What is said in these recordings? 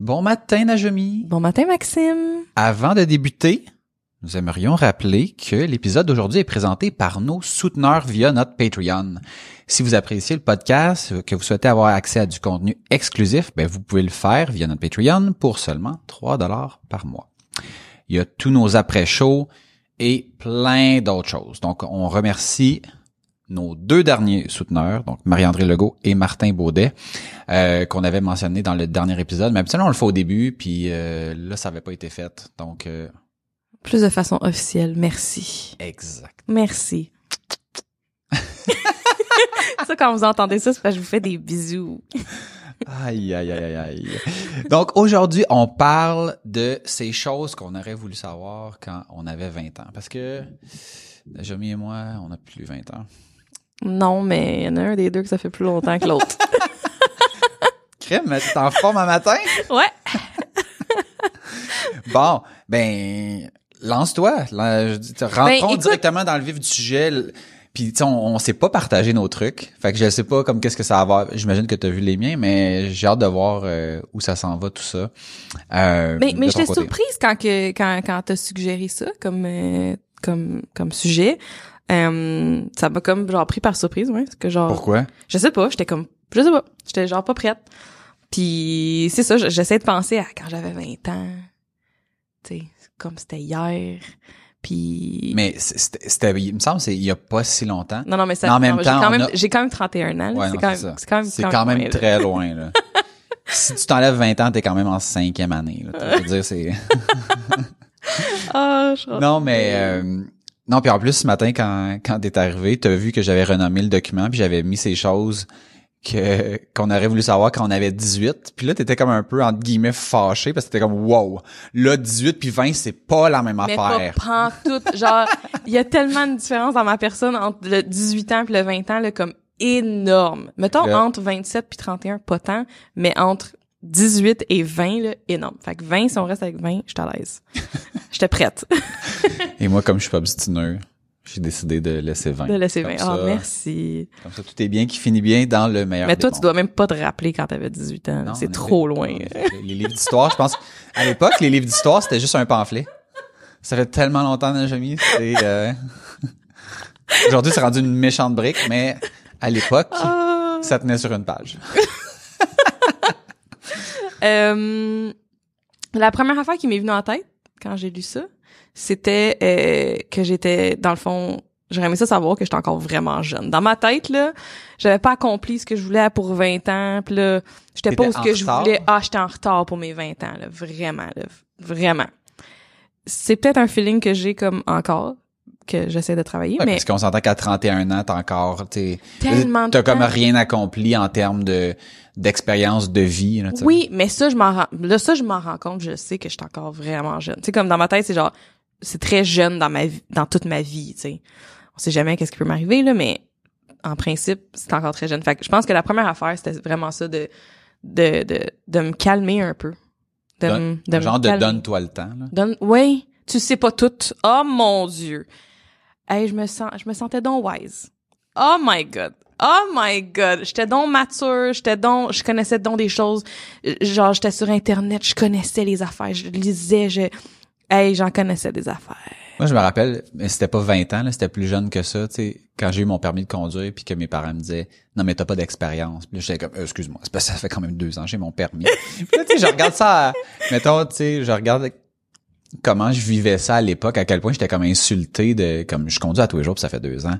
Bon matin, Najami. Bon matin, Maxime. Avant de débuter, nous aimerions rappeler que l'épisode d'aujourd'hui est présenté par nos souteneurs via notre Patreon. Si vous appréciez le podcast, que vous souhaitez avoir accès à du contenu exclusif, ben vous pouvez le faire via notre Patreon pour seulement 3 dollars par mois. Il y a tous nos après-shows et plein d'autres choses. Donc, on remercie nos deux derniers souteneurs, donc Marie-André Legault et Martin Baudet, euh, qu'on avait mentionné dans le dernier épisode. Mais habituellement, on le fait au début, puis euh, là, ça n'avait pas été fait. Donc, euh, Plus de façon officielle. Merci. exact. Merci. ça, quand vous entendez ça, c'est parce que je vous fais des bisous. Aïe, aïe, aïe, aïe. Donc, aujourd'hui, on parle de ces choses qu'on aurait voulu savoir quand on avait 20 ans. Parce que, Jamie et moi, on a plus 20 ans. Non, mais il y en a un des deux que ça fait plus longtemps que l'autre. Crème, mais t'es en forme un matin? ouais. Bon, ben, lance-toi. Rentrons Ben, directement dans le vif du sujet. Puis, tu on, on sait pas partager nos trucs. Fait que je sais pas comme qu'est-ce que ça va avoir. J'imagine que t'as vu les miens, mais j'ai hâte de voir euh, où ça s'en va, tout ça. Euh, Mais, mais j'étais surprise quand que quand quand t'as suggéré ça comme euh, comme comme sujet. Euh, ça m'a comme genre pris par surprise, ouais, parce que genre Pourquoi? je sais pas, j'étais comme je sais pas, j'étais genre pas prête. Puis c'est ça, j'essaie de penser à quand j'avais 20 ans. Tu sais, comme c'était hier. Puis Mais c'était, il me semble, c'est il y a pas si longtemps. non non mais ça Mais en même non, temps, j'ai quand même a- j'ai quand même 31 ans. Ouais, c'est quand même c'est quand même quand très loin, là. si tu t'enlèves 20 ans, t'es quand même en cinquième année, là. Je veux dire, c'est... Ah, je- non, mais... euh, non, puis en plus, ce matin, quand, quand t'es arrivé, t'as vu que j'avais renommé le document, puis j'avais mis ces choses que qu'on aurait voulu savoir quand on avait 18. Puis là, t'étais comme un peu, entre guillemets, fâché, parce que t'étais comme, wow, là, 18 puis 20, c'est pas la même mais affaire. pas pantoute. Genre, il y a tellement de différence dans ma personne entre le 18 ans puis le 20 ans, là, comme énorme. Mettons, entre 27 puis 31, pas tant, mais entre 18 et 20, là, énorme. Fait que 20, si on reste avec 20, je suis à l'aise. J'étais prête Et moi, comme je suis pas obstineux, j'ai décidé de laisser 20. de laisser Comme 20. ça, Ah, merci. Comme ça, tout est bien, qui finit bien dans le meilleur Mais des toi, tu dois même pas te rappeler quand t'avais 18 ans. C'est trop loin. Les livres d'histoire, je pense. À l'époque, les livres d'histoire, c'était juste un pamphlet. Ça fait tellement longtemps, Najami. C'est, euh... Aujourd'hui, c'est rendu une méchante brique, mais à l'époque, Ah. ça tenait sur une page. Euh, la première affaire qui m'est venue en tête quand j'ai lu ça, c'était euh, que j'étais dans le fond, j'aurais aimé ça savoir que j'étais encore vraiment jeune. Dans ma tête là, j'avais pas accompli ce que je voulais pour 20 ans, puis là, j'étais pas où ce que je retard? voulais. Ah, j'étais en retard pour mes 20 ans là, vraiment là, vraiment. C'est peut-être un feeling que j'ai comme encore que j'essaie de travailler, Ouais, mais Parce qu'on s'entend qu'à 31 ans, t'as encore, t'es, Tellement t'as comme temps. rien accompli en termes de, d'expérience de vie, là. Oui, mais ça, je m'en rends, là, ça, je m'en rends compte, je sais que je suis encore vraiment jeune. Tu sais, comme dans ma tête, c'est genre, c'est très jeune dans ma vie, dans toute ma vie, tu sais. On sait jamais qu'est-ce qui peut m'arriver, là, mais en principe, c'est encore très jeune. Fait que je pense que la première affaire, c'était vraiment ça de, de, de, de me calmer un peu. De, me- de genre de donne-toi le temps, là. Donne, oui, tu sais pas tout. Oh mon dieu. Hey, je me sens, je me sentais donc wise. Oh my god. Oh my god. J'étais donc mature, j'étais donc, je connaissais donc des choses. Genre, j'étais sur internet, je connaissais les affaires, je lisais, je, hey, j'en connaissais des affaires. Moi, je me rappelle, mais c'était pas 20 ans, là, c'était plus jeune que ça, tu sais, quand j'ai eu mon permis de conduire puis que mes parents me disaient "Non, mais t'as pas d'expérience." Puis j'étais comme "Excuse-moi, c'est parce que ça fait quand même deux ans, j'ai mon permis." puis là, tu sais, je regarde ça, à- mettons, tu sais, je regarde comment je vivais ça à l'époque, à quel point j'étais comme insulté de comme je conduis à tous les jours, puis ça fait deux ans.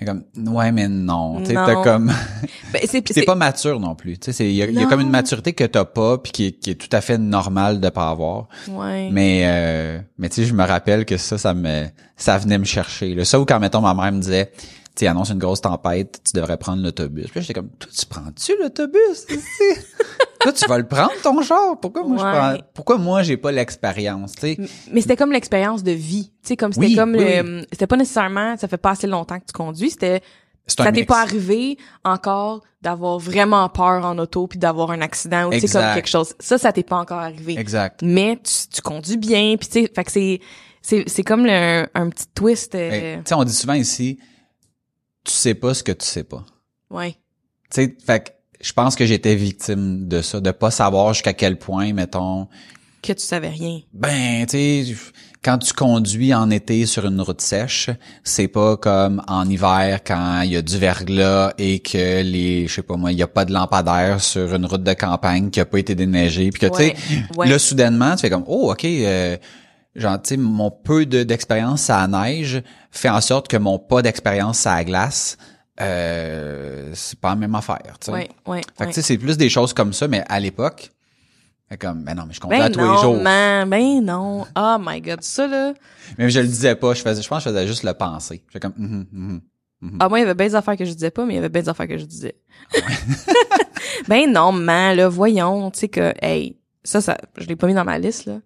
Et comme ouais mais non, tu t'as comme Ben, t'es pas mature non plus. Tu sais, c'est- il y, a- y comme une maturité que t'as pas puis qui est, qui est tout à fait normale de pas avoir. ouais. Mais euh, mais tu sais, je me rappelle que ça, ça me ça venait me chercher. Là. Ça ou quand mettons ma mère me disait, tu annonce une grosse tempête, tu devrais prendre l'autobus. Puis là, j'étais comme, toi, tu prends-tu l'autobus ici? Toi, tu vas le prendre ton char? Pourquoi moi je prends Pourquoi moi j'ai pas l'expérience, tu sais? Mais c'était comme l'expérience de vie. Tu sais, comme c'était Oui, comme oui, le- c'était pas nécessairement, ça fait pas assez longtemps que tu conduis, c'était, ça t'est pas arrivé encore d'avoir vraiment peur en auto puis d'avoir un accident ou tu sais comme quelque chose. Ça, ça t'est pas encore arrivé. Exact. Mais tu, tu conduis bien puis tu sais, fait que c'est, c'est, c'est comme le- un petit twist. euh, Tu sais, on dit souvent ici, tu sais pas ce que tu sais pas. ouais. Tu sais, fait que je pense que j'étais victime de ça, de pas savoir jusqu'à quel point, mettons, Que tu savais rien. ben, tu sais, quand tu conduis en été sur une route sèche, c'est pas comme en hiver quand il y a du verglas et que les, je sais pas moi, il y a pas de lampadaire sur une route de campagne qui a pas été déneigée, puis que tu sais, ouais. là soudainement, tu fais comme, oh, ok. euh, Genre, tu sais, mon peu de- d'expérience à la neige fait en sorte que mon pas d'expérience à la glace, euh, c'est pas la même affaire, tu sais. Ouais, ouais. Fait que ouais. tu sais, c'est plus des choses comme ça, mais à l'époque, comme, ben non, mais je comptais Ben à tous non, les jours. man, ben non. Oh my god, ça là. Mais je le disais pas, je faisais, je pense que je faisais juste le penser. J'étais comme, mhm, mhm. Ah, moi, il y avait bien des affaires que je disais pas, mais il y avait bien des affaires que je disais. ben non, man, là, voyons, tu sais que, hey, ça, ça, je l'ai pas mis dans ma liste, là.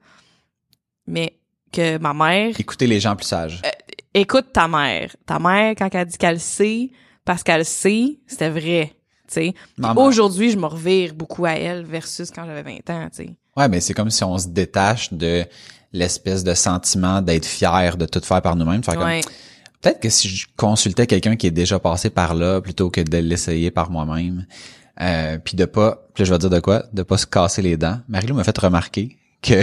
Mais que ma mère, Écoutez les gens plus sages. écoute ta mère. Ta mère, quand elle dit qu'elle sait, parce qu'elle sait, c'était vrai. Aujourd'hui, je me revire beaucoup à elle versus quand j'avais 20 ans, tu sais. Ouais, mais c'est comme si on se détache de l'espèce de sentiment d'être fier de tout faire par nous-mêmes. Ouais. Peut-être que si je consultais quelqu'un qui est déjà passé par là plutôt que de l'essayer par moi-même, euh, puis de pas, puis là, je vais dire de quoi, de pas se casser les dents. Marie-Lou m'a fait remarquer que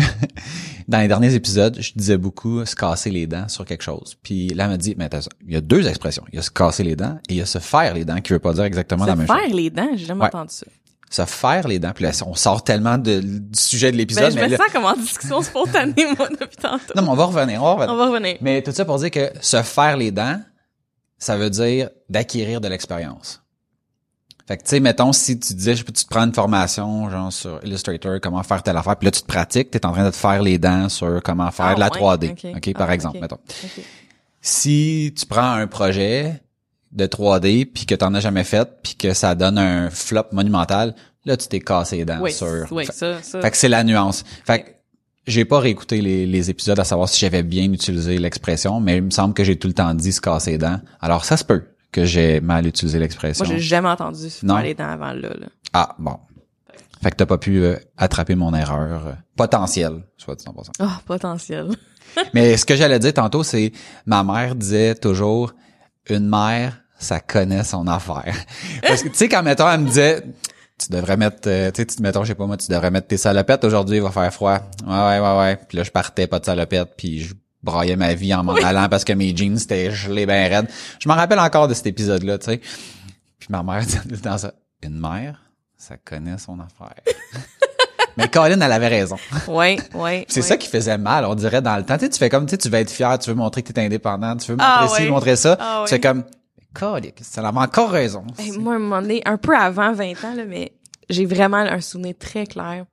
dans les derniers épisodes, je disais beaucoup se casser les dents sur quelque chose. Puis là, elle m'a dit, mais attends, il y a deux expressions. Il y a se casser les dents et il y a se faire les dents qui veut pas dire exactement la Se même faire chose. les dents, j'ai jamais Ouais. entendu ça. Se faire les dents. Puis là, on sort tellement de- du sujet de l'épisode. Ben, je mais me là- sens comme en discussion spontanée, moi, depuis tantôt. non, mais on va revenir, on va revenir. On va revenir. Mais tout ça pour dire que se faire les dents, ça veut dire d'acquérir de l'expérience. Fait que, tu sais, mettons, si tu disais, je peux tu te prends une formation, genre, sur Illustrator, comment faire telle affaire, puis là, tu te pratiques, t'es en train de te faire les dents sur comment faire Ah, de la ouais, 3D. ok. OK, par Ah, exemple, ok. mettons. Ok. Si tu prends un projet de 3D, puis que t'en as jamais fait, puis que ça donne un flop monumental, là, tu t'es cassé les dents Oui, sur... oui, Fait- ça, ça. fait que c'est la nuance. Fait que j'ai pas réécouté les, les épisodes à savoir si j'avais bien utilisé l'expression, mais il me semble que j'ai tout le temps dit se casser les dents. Alors ça se peut que j'ai mal utilisé l'expression. Moi, j'ai jamais entendu Non? faire les dents avant là, là. Ah bon. Fait que t'as pas pu euh, attraper mon erreur euh, potentielle, soit dit en passant. Oh, potentiel. Mais ce que j'allais dire tantôt, c'est ma mère disait toujours une mère, ça connaît son affaire. Parce que tu sais quand mettons elle me disait tu devrais mettre euh, tu sais tu- mettons je sais pas moi tu devrais mettre tes salopettes aujourd'hui il va faire froid. Ouais ouais ouais ouais. Puis là je partais pas de salopettes puis je braillais ma vie en m'en allant parce que mes jeans étaient gelés ben raides. Je me rappelle encore de cet épisode là, tu sais. Puis ma mère disait dans ça une mère, ça connaît son affaire. Mais Colin, elle avait raison. Ouais, ouais. C'est ça qui faisait mal, on dirait, dans le temps. Tu sais, tu fais comme, tu sais, tu veux être fier, tu veux montrer que t'es indépendant, tu veux montrer Ah ci, ouais. montrer ça. Ah Tu fais comme, Colique, ça avait encore raison. Hey, moi, à un moment donné, un peu avant 20 ans, là, mais j'ai vraiment un souvenir très clair.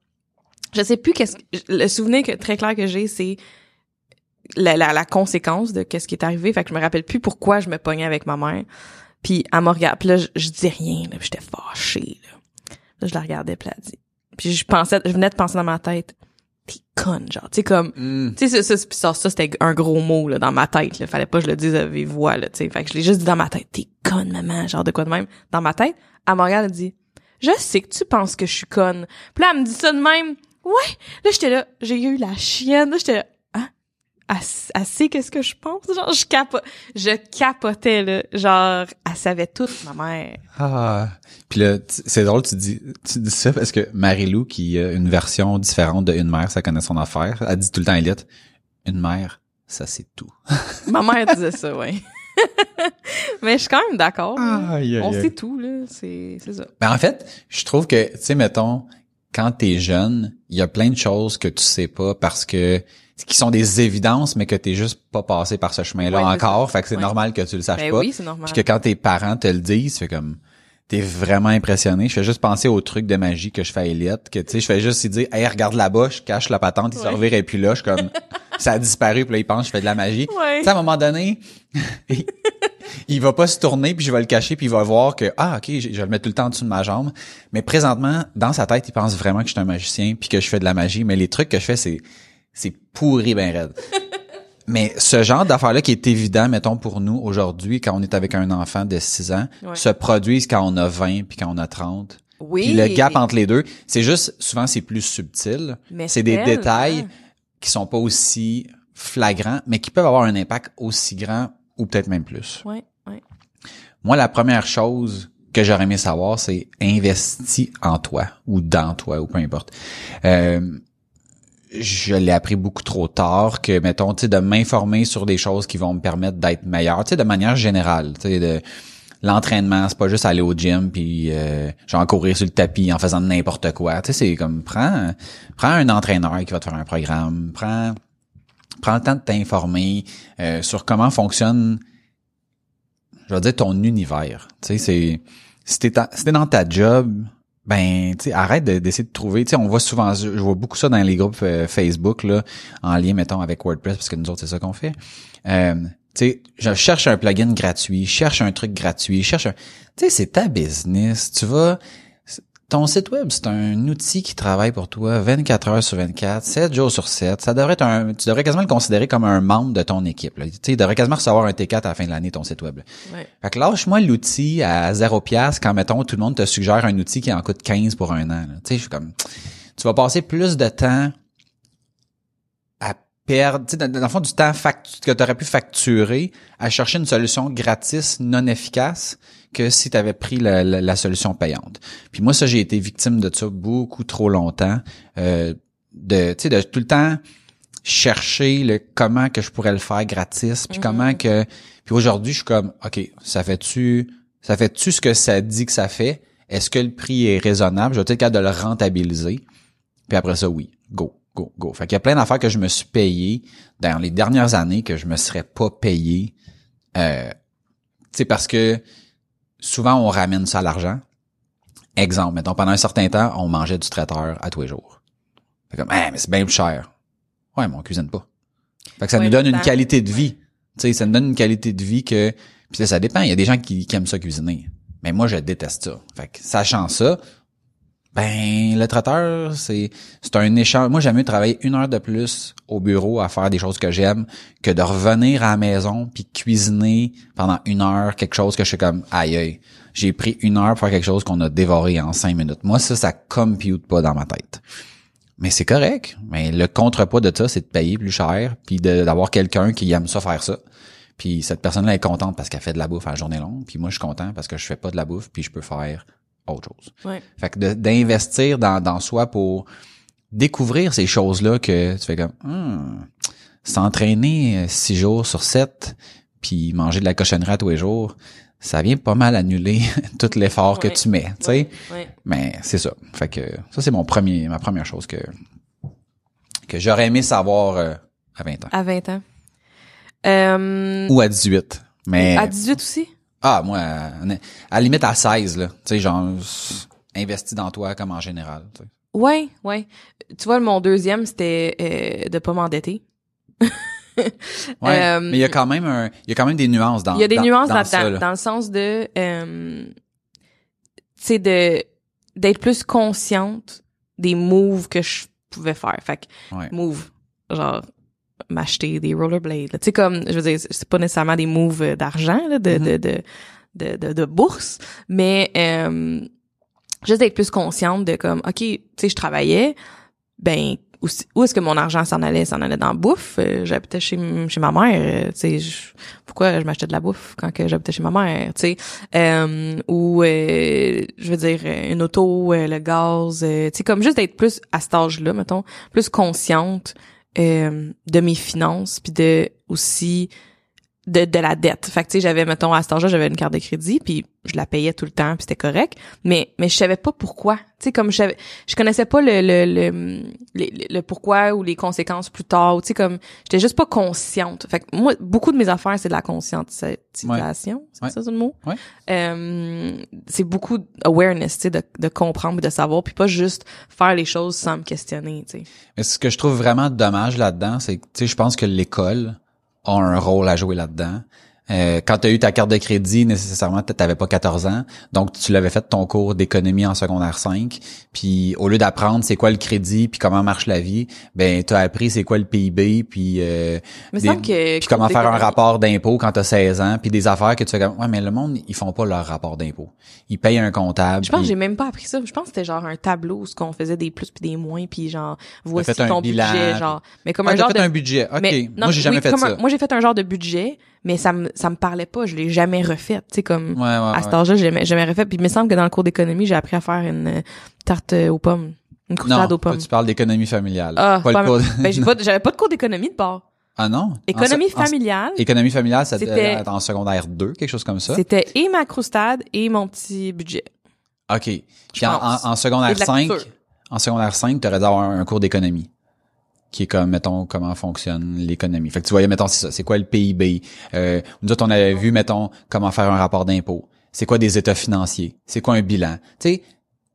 Je sais plus qu'est-ce que, le souvenir que, très clair que j'ai, c'est la, la, la conséquence de qu'est-ce qui est arrivé. Fait que je me rappelle plus pourquoi je me pognais avec ma mère. Puis elle me regarde, puis là, je, je dis rien, là, j'étais fâchée, là. Là, je la regardais, puis elle dit. Puis je pensais, je venais de penser dans ma tête, t'es conne, genre, tu sais, comme, Hmm. tu sais, ça, ça, ça, ça, c'était un gros mot, là, dans ma tête, là. Fallait pas que je le dise à vive voix, là, tu sais. Fait que je l'ai juste dit dans ma tête. T'es conne, maman, genre de quoi de même. Dans ma tête, elle me regarde, elle dit, je sais que tu penses que je suis conne. Puis là, elle me dit ça de même. Ouais. Là, j'étais là, j'ai eu la chienne. Là, j'étais là? Elle, sait qu'est-ce que je pense? Genre, je capo, je capotais, là. Genre, elle savait tout, ma mère. Ah. Puis là, c'est drôle, tu dis, tu dis ça parce que Marie-Lou, qui a une version différente de une mère, ça connaît son affaire, elle dit tout le temps Elliot, une mère, ça c'est tout. Ma mère disait ça, ouais. Mais je suis quand même d'accord. On sait tout, là. C'est, c'est ça. Ben en fait, je trouve que, tu sais, mettons, quand t'es jeune, il y a plein de choses que tu sais pas parce que qui sont des évidences, mais que t'es juste pas passé par ce chemin-là Ouais, encore. Fait que c'est Ouais. normal que tu le saches Ben pas. oui, c'est normal. Puis que quand tes parents te le disent, c'est comme t'es vraiment impressionné. Je fais juste penser au truc de magie que je fais à Elliot, que tu sais, je fais juste lui dire Hey, regarde là-bas, je cache la patente, il se Ouais. revire et puis là, je suis comme ça a disparu, puis là, il pense je fais de la magie. Ouais. Tu sais, à un moment donné, il, il va pas se tourner, puis je vais le cacher, puis il va voir que, ah, OK, je, je vais le mettre tout le temps en dessous de ma jambe. Mais présentement, dans sa tête, il pense vraiment que je suis un magicien, puis que je fais de la magie. Mais les trucs que je fais, c'est c'est pourri ben raide. Mais ce genre d'affaires-là qui est évident, mettons, pour nous, aujourd'hui, quand on est avec un enfant de 6 ans, Ouais. se produisent quand on a 20 puis quand on a 30. Oui. Puis le gap entre les deux, c'est juste, souvent, c'est plus subtil. Mais C'est des détails qui sont pas aussi flagrants, mais qui peuvent avoir un impact aussi grand ou peut-être même plus. Ouais, ouais. Moi, la première chose que j'aurais aimé savoir, c'est investis en toi ou dans toi ou peu importe. Euh, je l'ai appris beaucoup trop tard que, mettons, tu sais, de m'informer sur des choses qui vont me permettre d'être meilleur, tu sais, de manière générale, tu sais, de l'entraînement, c'est pas juste aller au gym puis euh, genre courir sur le tapis en faisant n'importe quoi. Tu sais, c'est comme prends prends un entraîneur qui va te faire un programme, prends prends le temps de t'informer euh, sur comment fonctionne je vais dire ton univers. Tu sais, c'est si t'es si dans ta job, ben tu arrête de- d'essayer de trouver. Tu sais, on voit souvent, je vois beaucoup ça dans les groupes euh, Facebook là, en lien mettons avec WordPress parce que nous autres c'est ça qu'on fait. Euh, tu sais, je cherche un plugin gratuit, cherche un truc gratuit, cherche un. Tu sais, c'est ta business. Tu vas. Ton site web, c'est un outil qui travaille pour toi 24 heures sur 24, 7 jours sur 7. Ça devrait être un, tu devrais quasiment le considérer comme un membre de ton équipe. Là. Tu sais, il devrait quasiment recevoir un T4 à la fin de l'année, ton site web. là. Ouais. Fait que lâche-moi l'outil à zéro piastre quand, mettons, tout le monde te suggère un outil qui en coûte 15 pour un an. là. Tu sais, je suis comme, tu vas passer plus de temps à perdre, tu sais, dans, dans le fond, du temps que tu aurais pu facturer à chercher une solution gratis, non efficace, que si tu avais pris la, la- la solution payante. Puis moi, ça, j'ai été victime de ça beaucoup trop longtemps, euh, de, tu sais, de tout le temps chercher le comment que je pourrais le faire gratis, puis comment que puis aujourd'hui, je suis comme OK, ça fait-tu ça fait-tu ce que ça dit que ça fait? Est-ce que le prix est raisonnable? Je vais être capable de le rentabiliser. Puis après ça, oui, go, go, go. Fait qu'il y a plein d'affaires que je me suis payé dans les dernières années que je me serais pas payé euh tu sais parce que souvent on ramène ça à l'argent. Exemple, mettons pendant un certain temps, on mangeait du traiteur à tous les jours. Fait comme mais c'est bien plus cher. Ouais, mais on cuisine pas. Fait que ça Ouais, nous donne une qualité de vie. Tu sais, ça nous donne une qualité de vie que puis là, ça dépend, il y a des gens qui, qui aiment ça cuisiner. Mais moi je déteste ça. Fait que sachant ça, ben le traiteur, c'est c'est un échange. Moi, j'aime mieux travailler une heure de plus au bureau à faire des choses que j'aime que de revenir à la maison puis cuisiner pendant une heure quelque chose que je suis comme aïe. J'ai pris une heure pour faire quelque chose qu'on a dévoré en cinq minutes. Moi, ça, ça compute pas dans ma tête. Mais c'est correct. Mais le contrepoids de ça, c'est de payer plus cher, puis d'avoir quelqu'un qui aime ça faire ça. Puis cette personne-là est contente parce qu'elle fait de la bouffe à la journée longue. Puis moi, je suis content parce que je fais pas de la bouffe, puis je peux faire autre chose. Ouais. Fait que de- d'investir dans, dans soi pour découvrir ces choses-là que tu fais comme hmm, s'entraîner euh, six jours sur sept, puis manger de la cochonnerie à tous les jours, ça vient pas mal annuler tout l'effort que tu mets, tu sais. Ouais. Mais c'est ça. Fait que ça c'est mon premier ma première chose que que j'aurais aimé savoir euh, à 20 ans À 20 ans. Euh, ou à 18. Mais à 18 aussi? Ah moi à, la limite à 16 là, tu sais genre investi dans toi comme en général, tu sais. Ouais, ouais. Tu vois, mon deuxième, c'était euh, de pas m'endetter. Ouais, Euh, mais il y a quand même un, il y a quand même des nuances dans Il y a des dans- nuances dans ça, dans le sens de, euh, tu sais, de d'être plus consciente des moves que je pouvais faire. Fait que Ouais. move, genre m'acheter des rollerblades. là. Tu sais comme, je veux dire, c'est pas nécessairement des moves euh, d'argent, là, de, Mhm. de, de, de, de, de bourse, mais euh, juste d'être plus consciente de comme, ok, tu sais, je travaillais, ben où, où est-ce que mon argent s'en allait? S'en allait dans la bouffe? Euh, j'habitais chez chez ma mère euh, tu sais je- pourquoi je m'achetais de la bouffe quand que j'habitais chez ma mère tu sais? Euh, ou euh, je veux dire une auto le gaz tu sais comme juste d'être plus à cet âge-là mettons plus consciente euh, de mes finances puis de aussi de, de la dette. Fait que tu sais, j'avais mettons à cet âge-là, j'avais une carte de crédit puis je la payais tout le temps puis c'était correct, mais mais je savais pas pourquoi. Tu sais comme je savais, je connaissais pas le le, le le le pourquoi ou les conséquences plus tard, tu sais comme j'étais juste pas consciente. Fait que moi beaucoup de mes affaires c'est de la conscientisation, c'est Ouais. ça c'est le mot? Ouais. Euh, c'est beaucoup awareness, tu sais de de comprendre et de savoir puis pas juste faire les choses sans me questionner, tu sais. Mais ce que je trouve vraiment dommage là-dedans, c'est que, tu sais, je pense que l'école a un rôle à jouer là-dedans. Euh, quand tu as eu ta carte de crédit, nécessairement, tu n'avais pas 14 ans. Donc, tu l'avais fait ton cours d'économie en secondaire 5. Puis, au lieu d'apprendre c'est quoi le crédit puis comment marche la vie, ben, tu as appris c'est quoi le PIB puis, euh, des- que puis comment faire un rapport d'impôt quand tu as 16 ans. Puis des affaires que tu fais comme, ouais, mais le monde, ils font pas leur rapport d'impôt. Ils payent un comptable. Je pense que j'ai même pas appris ça. Je pense que c'était genre un tableau où ce qu'on faisait des plus puis des moins puis genre voici ton bilan, budget genre mais comme Ah, un genre fait de un budget. OK. mais, non, moi, j'ai jamais fait ça. un- moi j'ai fait un genre de budget mais ça me ça me parlait pas, je l'ai jamais refait, tu sais comme Ouais, ouais, à cet âge-là, j'ai jamais, jamais refait puis il me semble que dans le cours d'économie, j'ai appris à faire une euh, tarte aux pommes, une croustade aux pommes. tu parles d'économie familiale. Ah, pas pas- le cours de- ben pas j'avais pas de cours d'économie de bord. Ah non? Économie En- en- familiale, Économie familiale, ça C'était- devait être en secondaire 2, quelque chose comme ça? c'était et ma croustade et mon petit budget. OK. Puis en, secondaire de la 5, couture. en secondaire 5, tu aurais dû avoir un, un cours d'économie qui est comme, mettons, comment fonctionne l'économie. Fait que tu voyais, mettons, c'est ça, c'est quoi le PIB. Euh, nous autres, on avait vu, mettons, comment faire un rapport d'impôt. C'est quoi des états financiers? C'est quoi un bilan? Tu sais,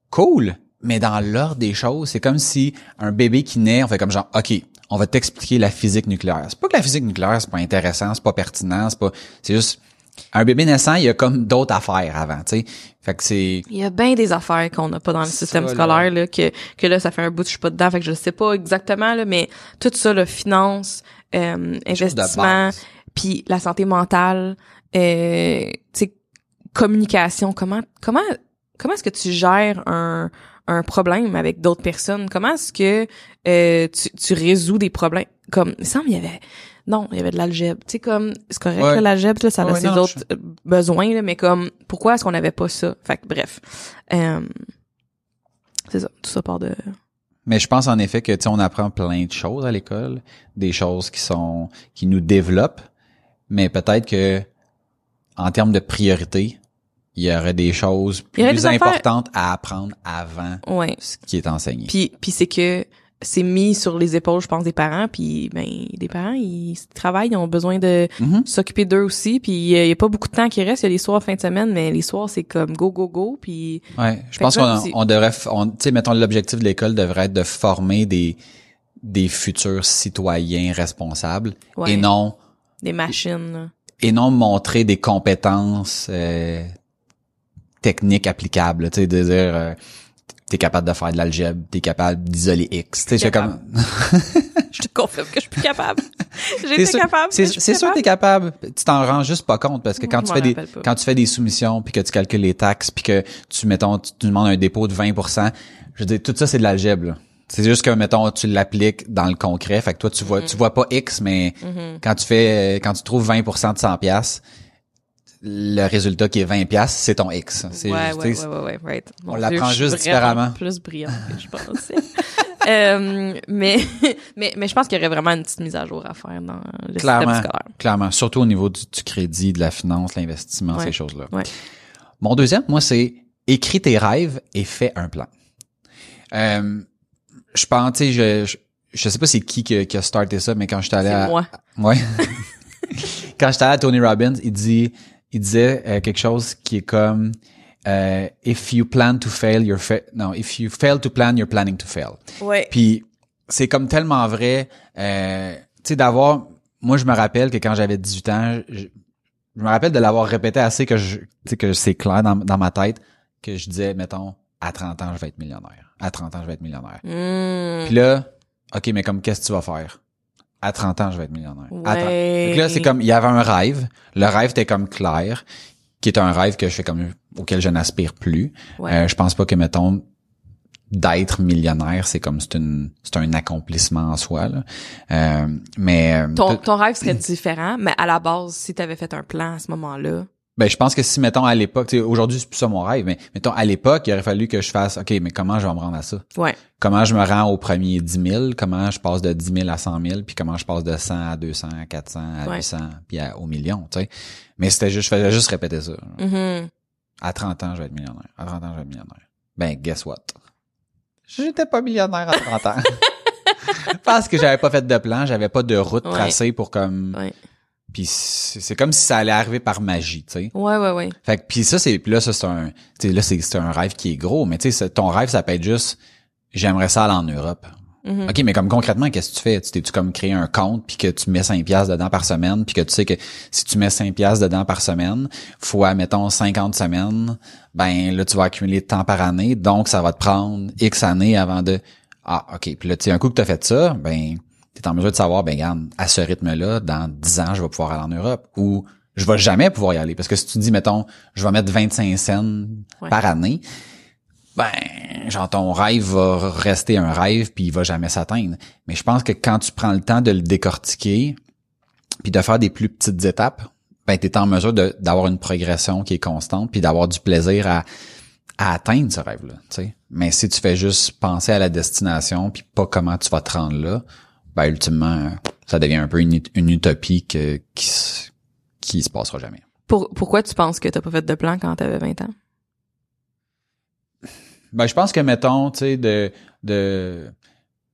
cool, mais dans l'ordre des choses, c'est comme si un bébé qui naît, on fait comme genre, OK, on va t'expliquer la physique nucléaire. C'est pas que la physique nucléaire, c'est pas intéressant, c'est pas pertinent, c'est pas, c'est juste, un bébé naissant, il y a comme d'autres affaires avant, tu sais. Fait que c'est, Il y a bien des affaires qu'on n'a pas dans le système Ça, scolaire là que que là ça fait un bout que je suis pas dedans fait que je sais pas exactement là mais tout ça le finance euh, investissement puis la santé mentale euh, tu sais communication. Comment comment comment est-ce que tu gères un un problème avec d'autres personnes? Comment est-ce que euh, tu tu résous des problèmes? Comme il me semble il y avait non, il y avait de l'algèbre. Tu sais, comme, c'est correct, Ouais. l'algèbre, ça a Ouais, ses non, autres euh, besoins, là, mais comme, pourquoi est-ce qu'on n'avait pas ça? Fait que, bref. Euh, c'est ça, tout ça part de... Mais je pense en effet que tu sais on apprend plein de choses à l'école, des choses qui sont qui nous développent, mais peut-être que en termes de priorité, il y aurait des choses plus des affaires- importantes à apprendre avant Ouais. ce qui est enseigné. Puis, puis c'est que c'est mis sur les épaules, je pense, des parents. Puis, ben, des parents, ils travaillent, ils ont besoin de Mhm. s'occuper d'eux aussi. Puis, il a- il y a pas beaucoup de temps qui reste. Il y a les soirs, fin de semaine, mais les soirs, c'est comme go, go, go. Puis, Ouais, je pense qu'on on devrait, on, tu sais, mettons l'objectif de l'école devrait être de former des des futurs citoyens responsables Ouais. et non des machines, et non montrer des compétences euh, techniques applicables, tu sais, de dire euh, t'es capable de faire de l'algèbre, t'es capable d'isoler X, c'est comme Je te confirme que je suis plus capable. J'étais capable. C'est sûr que t'es capable. Tu t'en rends juste pas compte parce que quand Je tu fais des pas. quand tu fais des soumissions puis que tu calcules les taxes puis que tu mettons tu, tu demandes un dépôt de 20%, je veux dire tout ça c'est de l'algèbre. C'est juste que mettons tu l'appliques dans le concret, fait que toi tu vois Mm-hmm. tu vois pas X mais quand tu fais quand tu trouves 20% de 100 pièces le résultat qui est 20 pièces, c'est ton X. C'est ouais, juste, ouais, ouais, ouais, ouais, right. Mon on l'apprend juste différemment. Plus brillante que je pensais. euh, mais, mais, mais je pense qu'il y aurait vraiment une petite mise à jour à faire dans le Clairement. système scolaire. Clairement, surtout au niveau du, du crédit, de la finance, l'investissement, Ouais. ces choses-là. Ouais. Mon deuxième, moi, c'est écris tes rêves et fais un plan. Euh, je pense, tu sais, je, je, je sais pas c'est qui qui, a- qui a starté ça, mais quand j'étais allé C'est à, moi. Ouais. Quand j'étais à Tony Robbins, il dit, il disait euh, quelque chose qui est comme euh, if you plan to fail, you're fa non, if you fail to plan, you're planning to fail. Ouais. Puis c'est comme tellement vrai, euh, tu sais d'avoir moi je me rappelle que quand j'avais 18 ans, je, je me rappelle de l'avoir répété assez que je que c'est clair dans, dans ma tête que je disais mettons à 30 ans je vais être millionnaire. À 30 ans je vais être millionnaire. Mmh. Puis là, OK, mais comme qu'est-ce que tu vas faire? À 30 ans, je vais être millionnaire. À 30 Ouais. Fait que là, c'est comme il y avait un rêve, le rêve était comme clair, qui est un rêve que je fais comme auquel je n'aspire plus. Ouais. Euh, je pense pas que mettons d'être millionnaire, c'est comme c'est une c'est un accomplissement en soi là. Euh, mais euh, ton, ton rêve serait différent, mais à la base, si tu avais fait un plan à ce moment-là, Ben, je pense que si, mettons, à l'époque, aujourd'hui, c'est plus ça mon rêve, mais mettons, à l'époque, il aurait fallu que je fasse, OK, mais comment je vais me rendre à ça? Ouais. Comment je me rends au premier 10 000? Comment je passe de 10 000 à 100 000? Puis comment je passe de 100 à 200, à 400, à Ouais. 800, puis à- au million, tu sais? Mais c'était juste, je faisais juste répéter ça. Mhm. À 30 ans, je vais être millionnaire. À 30 ans, je vais être millionnaire. Ben, guess what? J'étais pas millionnaire à 30 ans. Parce que j'avais pas fait de plan, j'avais pas de route Ouais. tracée pour comme... Ouais. Puis c'est comme si ça allait arriver par magie, tu sais. Ouais, ouais, ouais. Fait que puis ça c'est puis là ça c'est un tu sais là c'est c'est un rêve qui est gros mais tu sais ton rêve ça peut être juste j'aimerais ça aller en Europe. Mhm. OK, mais comme concrètement qu'est-ce que tu fais? Tu t'es tu comme créé un compte puis que tu mets 5 pièces dedans par semaine puis que tu sais que si tu mets 5 pièces dedans par semaine fois mettons 50 semaines, ben là tu vas accumuler de temps par année donc ça va te prendre X années avant de ah OK, puis là tu sais un coup que tu as fait ça, ben tu es en mesure de savoir ben regarde, à ce rythme-là dans 10 ans, je vais pouvoir aller en Europe ou je vais jamais pouvoir y aller parce que si tu dis mettons, je vais mettre 25 cents Ouais. par année, ben, genre ton rêve va rester un rêve puis il va jamais s'atteindre. Mais je pense que quand tu prends le temps de le décortiquer puis de faire des plus petites étapes, ben tu es en mesure d'avoir une progression qui est constante puis d'avoir du plaisir à, à atteindre ce rêve-là, tu sais. Mais si tu fais juste penser à la destination puis pas comment tu vas te rendre là, ben ultimement ça devient un peu une, ut- une utopie que, qui qui se passera jamais. Pour, pourquoi tu penses que t'as pas fait de plan quand t'avais 20 ans? Ben, je pense que, mettons, tu sais, de, de,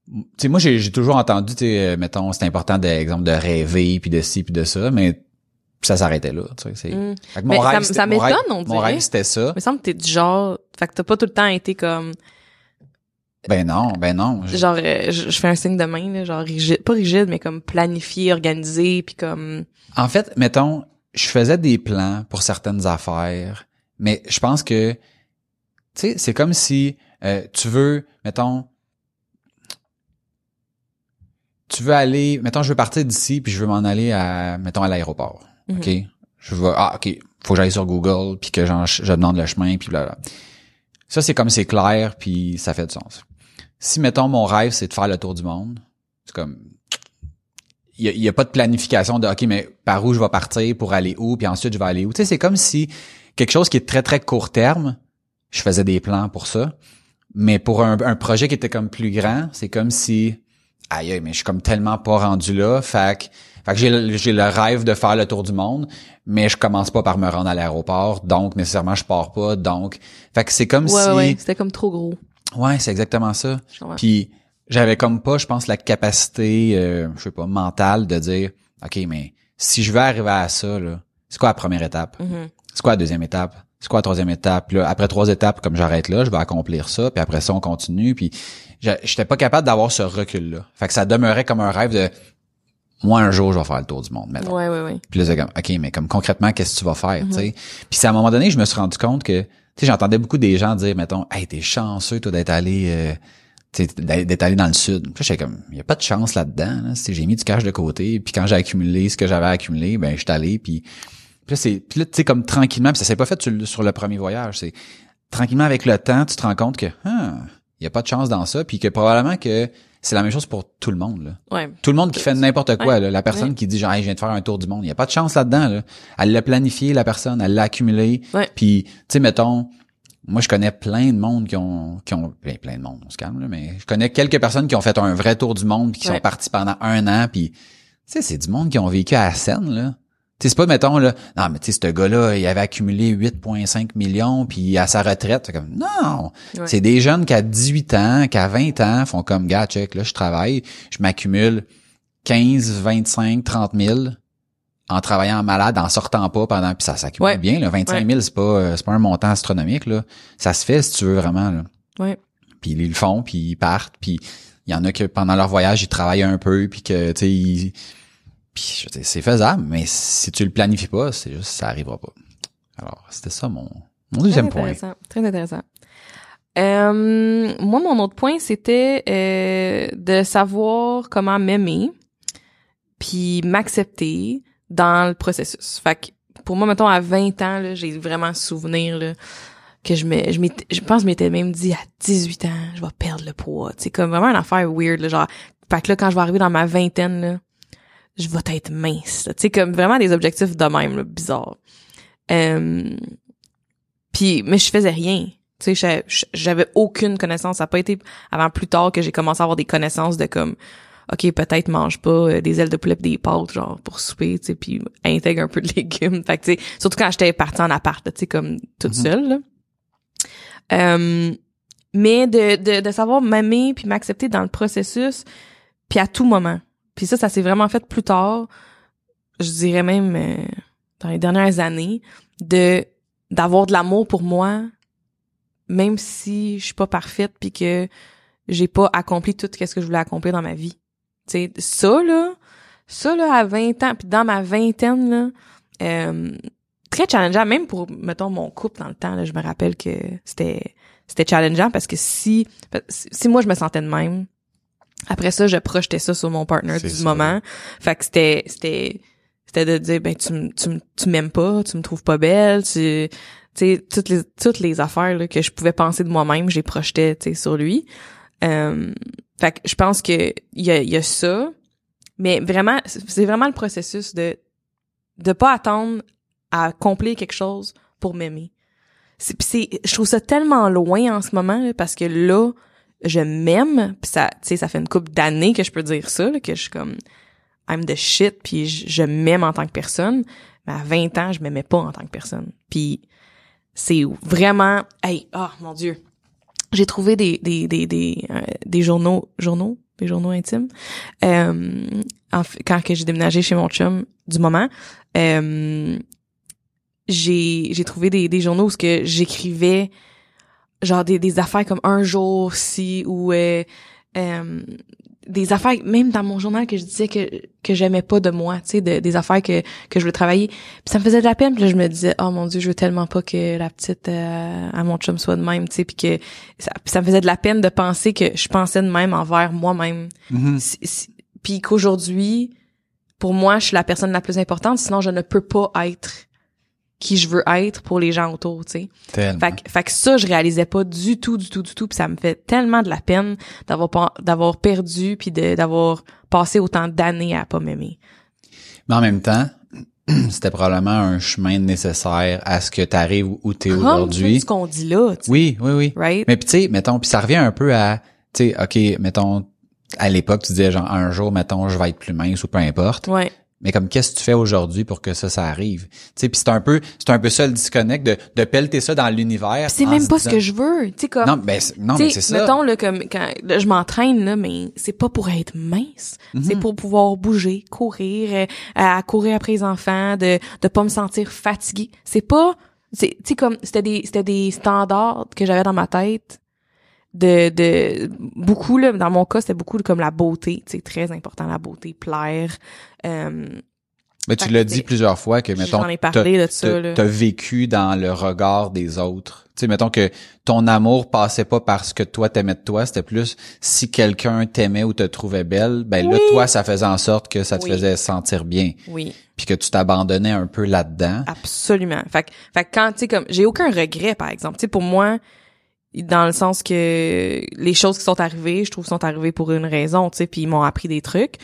tu sais, moi, j'ai, j'ai toujours entendu, tu sais, euh, mettons, c'est important, d'exemple, de rêver, puis de ci, puis de ça, mais ça s'arrêtait là, tu sais. Mm. Fait que Mais ça- c'était- ça mon rêve- m'étonne, on Mon dirait. rêve, c'était ça. Il me semble que t'es du genre, fait que t'as pas tout le temps été comme, Ben non, ben non. Je- genre, euh, je, je fais un signe de main, là, genre rigide, pas rigide, mais comme planifié, organisé, puis comme, En fait, mettons, je faisais des plans pour certaines affaires, mais je pense que, tu sais, c'est comme si euh, tu veux, mettons, tu veux aller, mettons, je veux partir d'ici puis je veux m'en aller à, mettons, à l'aéroport. Mhm. OK? Je veux, ah, OK, faut que j'aille sur Google puis que je demande le chemin puis bla Ça, c'est comme c'est clair puis ça fait du sens. Si, mettons, mon rêve, c'est de faire le tour du monde, c'est comme, il y a, pas de planification de OK mais par où je vais partir pour aller où puis ensuite je vais aller où. Tu sais c'est comme si quelque chose qui est très très court terme, je faisais des plans pour ça, mais pour un, un projet qui était comme plus grand, c'est comme si aïe mais je suis comme tellement pas rendu là, fait que fait que j'ai le, j'ai le rêve de faire le tour du monde, mais je commence pas par me rendre à l'aéroport, donc nécessairement je pars pas, donc fait que c'est comme ouais, si ouais, ouais, c'était comme trop gros. Ouais, c'est exactement ça. Puis j'avais comme pas, je pense, la capacité, euh, je sais pas, mentale de dire, ok, mais si je veux arriver à ça, là, c'est quoi la première étape? Mhm. C'est quoi la deuxième étape? C'est quoi la troisième étape? Puis là, après trois étapes, comme j'arrête là, je vais accomplir ça, puis après ça, on continue. Puis j'étais pas capable d'avoir ce recul-là. Fait que ça demeurait comme un rêve de, moi un jour, je vais faire le tour du monde. Mettons. Ouais, ouais, ouais. Puis là, c'est comme, OK, mais comme concrètement, qu'est-ce que tu vas faire, Mhm. tu sais? Puis c'est à un moment donné, je me suis rendu compte que, sais, j'entendais beaucoup des gens dire, mettons, hey, t'es chanceux, toi, d'être allé, euh, d'être allé dans le sud. Puis j'étais comme, il y a pas de chance là-dedans, là. J'ai mis du cash de côté, puis quand j'ai accumulé ce que j'avais accumulé, ben, j'étais allé, puis, puis là, c'est, là, tu sais, comme tranquillement, puis ça s'est pas fait sur, le- premier voyage, c'est tranquillement avec le temps, tu te rends compte que, ah, il y a pas de chance dans ça, puis que probablement que c'est la même chose pour tout le monde, là. Ouais. Tout le monde qui fait n'importe quoi, Ouais. là, la personne Ouais. qui dit genre Hey, je viens de faire un tour du monde, il y a pas de chance là-dedans là. Elle l'a planifié la personne, elle l'a accumulé. Ouais. Puis tu sais mettons moi je connais plein de monde qui ont qui ont ben, plein de monde, on se calme là, mais je connais quelques personnes qui ont fait un vrai tour du monde puis qui sont partis pendant un an puis tu sais c'est du monde qui ont vécu à la scène là. Tu sais c'est pas mettons là non mais tu sais ce gars-là, il avait accumulé 8.5 millions puis à sa retraite, c'est comme non, Ouais. c'est des jeunes qui à 18 ans, qui à 20 ans font comme gars check là je travaille, je m'accumule 15, 25, 30 000 en travaillant malade, en sortant pas pendant, puis ça s'accumule Ouais. bien, là. 25 000, c'est pas, euh, c'est pas un montant astronomique, là. Ça se fait si tu veux vraiment, là. Ouais. Puis ils le font, puis ils partent, puis il y en a que pendant leur voyage, ils travaillent un peu, puis que, tu sais, ils- puis c'est faisable, mais si tu le planifies pas, c'est juste, ça arrivera pas. Alors, c'était ça mon, mon deuxième très point. intéressant, Très intéressant. Euh, moi, mon autre point, c'était euh, de savoir comment m'aimer, puis m'accepter dans le processus. Fait que pour moi, mettons, à 20 ans, là, j'ai vraiment souvenir là, que je me, je, je pense que je m'étais même dit à 18 ans, je vais perdre le poids. C'est comme vraiment une affaire weird, là, genre. Fait que là, quand je vais arriver dans ma vingtaine, là, je vais être mince. Tu sais, comme vraiment des objectifs de même, là, bizarres. Euh, puis mais je faisais rien. Tu sais, j'avais aucune connaissance. Ça n'a pas été avant plus tard que j'ai commencé à avoir des connaissances de comme OK, peut-être mange pas euh, des ailes de poulet des pâtes genre pour souper, tu sais, puis intègre un peu de légumes. Fait que tu sais, surtout quand j'étais partie en appart, tu sais comme toute mm-hmm. seule. Là. Euh, mais de, de, de savoir m'aimer puis m'accepter dans le processus puis à tout moment. Puis ça ça s'est vraiment fait plus tard, je dirais même euh, dans les dernières années de d'avoir de l'amour pour moi même si je suis pas parfaite puis que j'ai pas accompli tout ce que je voulais accomplir dans ma vie. Tu sais, ça là, ça là à 20 ans puis dans ma vingtaine là, euh, très challengeant même pour mettons mon couple dans le temps là, je me rappelle que c'était c'était challengeant parce que si si moi je me sentais de même, après ça je projetais ça sur mon partner du moment. Fait que c'était c'était c'était de dire ben tu tu tu m'aimes pas, tu me trouves pas belle, tu sais toutes les toutes les affaires là, que je pouvais penser de moi-même, j'ai projeté tu sais sur lui. Euh, fait que je pense que il y a, y a ça, mais vraiment c'est vraiment le processus de de pas attendre à accomplir quelque chose pour m'aimer. C'est je trouve ça tellement loin en ce moment parce que là je m'aime, puis ça tu sais ça fait une couple d'années que je peux dire ça que je suis comme I'm the shit puis je, je m'aime en tant que personne, mais à 20 ans, je m'aimais pas en tant que personne. Puis c'est vraiment hey oh mon dieu j'ai trouvé des des des des, euh, des journaux journaux des journaux intimes euh, quand que j'ai déménagé chez mon chum du moment euh, j'ai j'ai trouvé des des journaux où ce que j'écrivais genre des des affaires comme un jour si ou euh, euh des affaires même dans mon journal que je disais que que j'aimais pas de moi tu sais des affaires que que je voulais travailler puis ça me faisait de la peine puis là, je me disais oh mon dieu je veux tellement pas que la petite euh, à mon chum soit de même tu sais puis que ça, ça me faisait de la peine de penser que je pensais de même envers moi-même mm-hmm. puis qu'aujourd'hui pour moi je suis la personne la plus importante sinon je ne peux pas être qui je veux être pour les gens autour, tu sais. Fait, fait que ça, je réalisais pas du tout, du tout, du tout, puis ça me fait tellement de la peine d'avoir d'avoir perdu puis d'avoir passé autant d'années à pas m'aimer. Mais en même temps, c'était probablement un chemin nécessaire à ce que tu arrives où tu es aujourd'hui. ce qu'on dit là. Oui, oui, oui. Right? Mais puis tu sais, mettons, puis ça revient un peu à, tu sais, ok, mettons, à l'époque, tu disais genre un jour, mettons, je vais être plus mince ou peu importe. Ouais mais comme qu'est-ce que tu fais aujourd'hui pour que ça ça arrive? Tu sais puis c'est un peu c'est un peu ça le disconnect de de pelleter ça dans l'univers c'est même pas ce que je veux tu sais comme non ben non mais c'est ça. mettons là comme quand je m'entraîne là mais c'est pas pour être mince. Mhm. c'est pour pouvoir bouger courir euh, à courir après les enfants de de pas me sentir fatiguée. C'est pas c'est tu sais comme c'était des c'était des standards que j'avais dans ma tête de de beaucoup là dans mon cas c'était beaucoup comme la beauté c'est très important la beauté plaire euh, mais tu l'as dit plusieurs fois que mettons t'as vécu dans le regard des autres. Tu sais mettons que ton amour passait pas parce que toi t'aimais de toi c'était plus si quelqu'un t'aimait ou te trouvait belle ben là toi ça faisait en sorte que ça te faisait sentir bien. Oui. Puis que tu t'abandonnais un peu là-dedans. Absolument. Fait fait quand tu sais comme j'ai aucun regret par exemple. Tu sais pour moi dans le sens que les choses qui sont arrivées, je trouve sont arrivées pour une raison, tu sais, puis ils m'ont appris des trucs.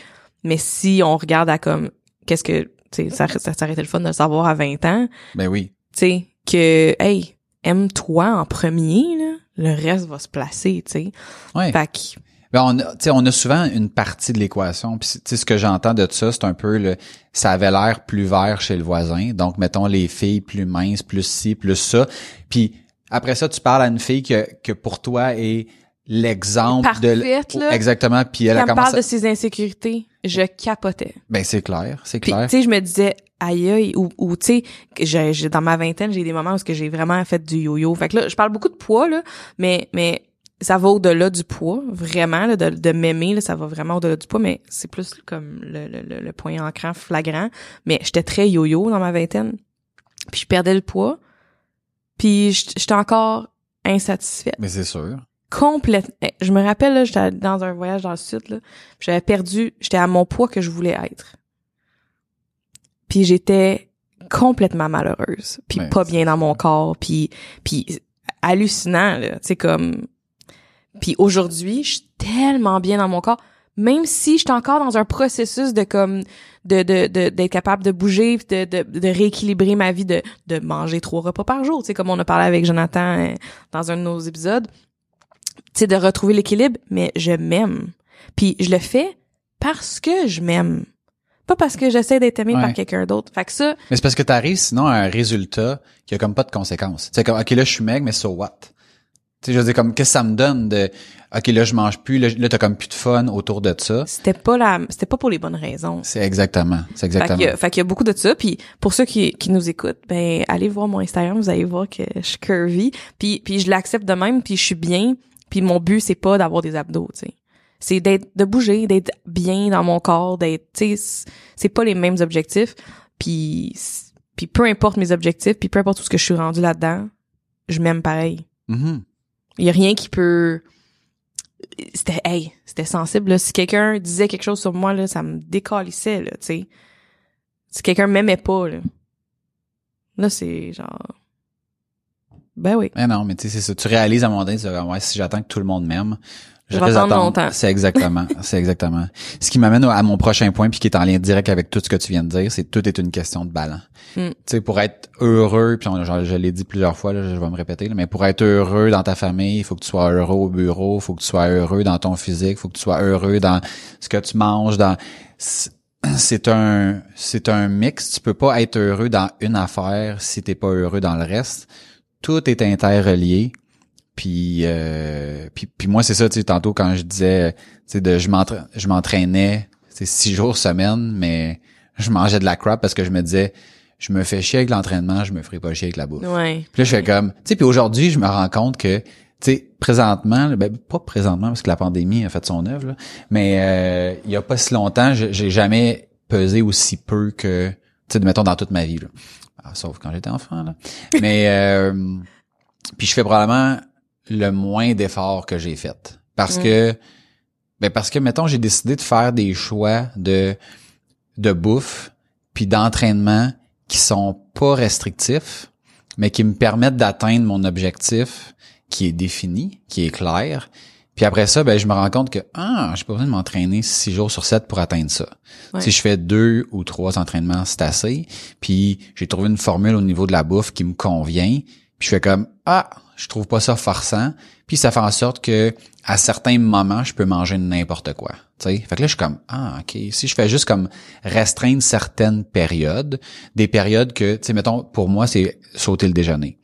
Mais si on regarde à comme qu'est-ce que tu sais ça ça ça le fun de le savoir à 20 ans. Ben oui. Tu sais que hey, aime-toi en premier là, le reste va se placer, tu sais. Ouais. Fait ben on a, on a souvent une partie de l'équation. Puis ce que j'entends de ça, c'est un peu le ça avait l'air plus vert chez le voisin. Donc mettons les filles plus minces, plus ci, plus ça. Puis après ça, tu parles à une fille que, que pour toi est l'exemple de là, exactement puis elle a commencé parle de ses insécurités. Je capotais. Ben c'est clair c'est clair. tu sais je me disais aïe aïe ou, ou tu sais j'ai dans ma vingtaine j'ai des moments où que j'ai vraiment fait du yo-yo. Fait que là je parle beaucoup de poids là mais mais ça va au-delà du poids vraiment là, de, de m'aimer ça va vraiment au-delà du poids mais c'est plus comme le, le, le point ancrant flagrant. Mais j'étais très yo-yo dans ma vingtaine puis je perdais le poids puis j'étais encore insatisfaite. Mais c'est sûr. Complètement. Eh, je me rappelle, là, j'étais dans un voyage dans le sud, là. J'avais perdu, j'étais à mon poids que je voulais être. Puis j'étais complètement malheureuse. Puis pas bien dans mon corps. Puis, puis hallucinant, là. Tu comme... Puis aujourd'hui, je suis tellement bien dans mon corps même si je suis encore dans un processus de comme de de de- d'être capable de bouger de, de de rééquilibrer ma vie de de manger trois repas par jour tu sais comme on a parlé avec Jonathan euh, dans un de nos épisodes tu sais de retrouver l'équilibre mais je m'aime puis je le fais parce que je m'aime pas parce que j'essaie d'être aimé Ouais. par quelqu'un d'autre fait que ça Mais c'est parce que t'arrives sinon à un résultat qui a comme pas de conséquences. Tu sais, comme, OK, là, je suis maigre, mais so what? Tu sais, je veux dire, comme, qu'est-ce que ça me donne de, OK, là, je mange plus, là, là, t'as comme plus de fun autour de ça. c'était pas la c'était pas pour les bonnes raisons C'est exactement, c'est Fait exactement. qu'il y, a- fait qu'il y a beaucoup de ça. Puis pour ceux qui, qui nous écoutent, ben allez voir mon Instagram, vous allez voir que je suis curvy. Puis, puis je l'accepte de même, puis je suis bien. Puis mon but, c'est pas d'avoir des abdos, tu sais. C'est d'être de bouger, d'être bien dans mon corps, d'être, tu sais, c'est- pas les mêmes objectifs. Puis, puis peu importe mes objectifs, puis peu importe tout ce que je suis rendu là-dedans, je m'aime pareil. Mhm. Il y a rien qui peut c'était hey, c'était sensible là. si quelqu'un disait quelque chose sur moi là, ça me décalissait là, tu sais. Si quelqu'un m'aimait pas là. Là c'est genre ben oui. Mais non, mais tu sais, c'est ça. Tu réalises à un moment donné, tu dis, ouais, si j'attends que tout le monde m'aime, Je longtemps. C'est exactement, c'est exactement. Ce qui m'amène à mon prochain point, puis qui est en lien direct avec tout ce que tu viens de dire, c'est tout est une question de balance. Mm. Tu sais, pour être heureux, puis on- genre, je l'ai dit plusieurs fois, là, je vais me répéter, là, mais pour être heureux dans ta famille, il faut que tu sois heureux au bureau, il faut que tu sois heureux dans ton physique, il faut que tu sois heureux dans ce que tu manges, dans c'est- c'est un c'est un mix. Tu peux pas être heureux dans une affaire si t'es pas heureux dans le reste. Tout est interrelié. Puis, euh, puis, puis moi, c'est ça, tu sais, tantôt quand je disais, tu sais, de, je m'entra- je m'entraînais, c'est six jours semaine, mais je mangeais de la crap parce que je me disais, je me fais chier avec l'entraînement, je me ferai pas chier avec la bouffe. Ouais. Puis là, je fais comme, tu sais, puis aujourd'hui, je me rends compte que, tu sais, présentement, ben, pas présentement parce que la pandémie a fait son œuvre, là, mais euh, il y a pas si longtemps, je- j'ai jamais pesé aussi peu que, tu sais, mettons dans toute ma vie, là. Ah, sauf quand j'étais enfant, là. Mais, euh, puis je fais probablement le moins d'efforts que j'ai fait. Parce Mm. que, ben parce que, mettons, j'ai décidé de faire des choix de, de bouffe puis d'entraînement qui sont pas restrictifs, mais qui me permettent d'atteindre mon objectif qui est défini, qui est clair. Puis après ça, ben je me rends compte que ah, j'ai pas besoin de m'entraîner six jours sur sept pour atteindre ça. Ouais. Si je fais deux ou trois entraînements, c'est assez. Puis j'ai trouvé une formule au niveau de la bouffe qui me convient. Puis je fais comme ah, je trouve pas ça forçant. Puis ça fait en sorte que à certains moments, je peux manger n'importe quoi. Tu sais, fait que là je suis comme ah ok. Si je fais juste comme restreindre certaines périodes, des périodes que tu sais mettons pour moi c'est sauter le déjeuner.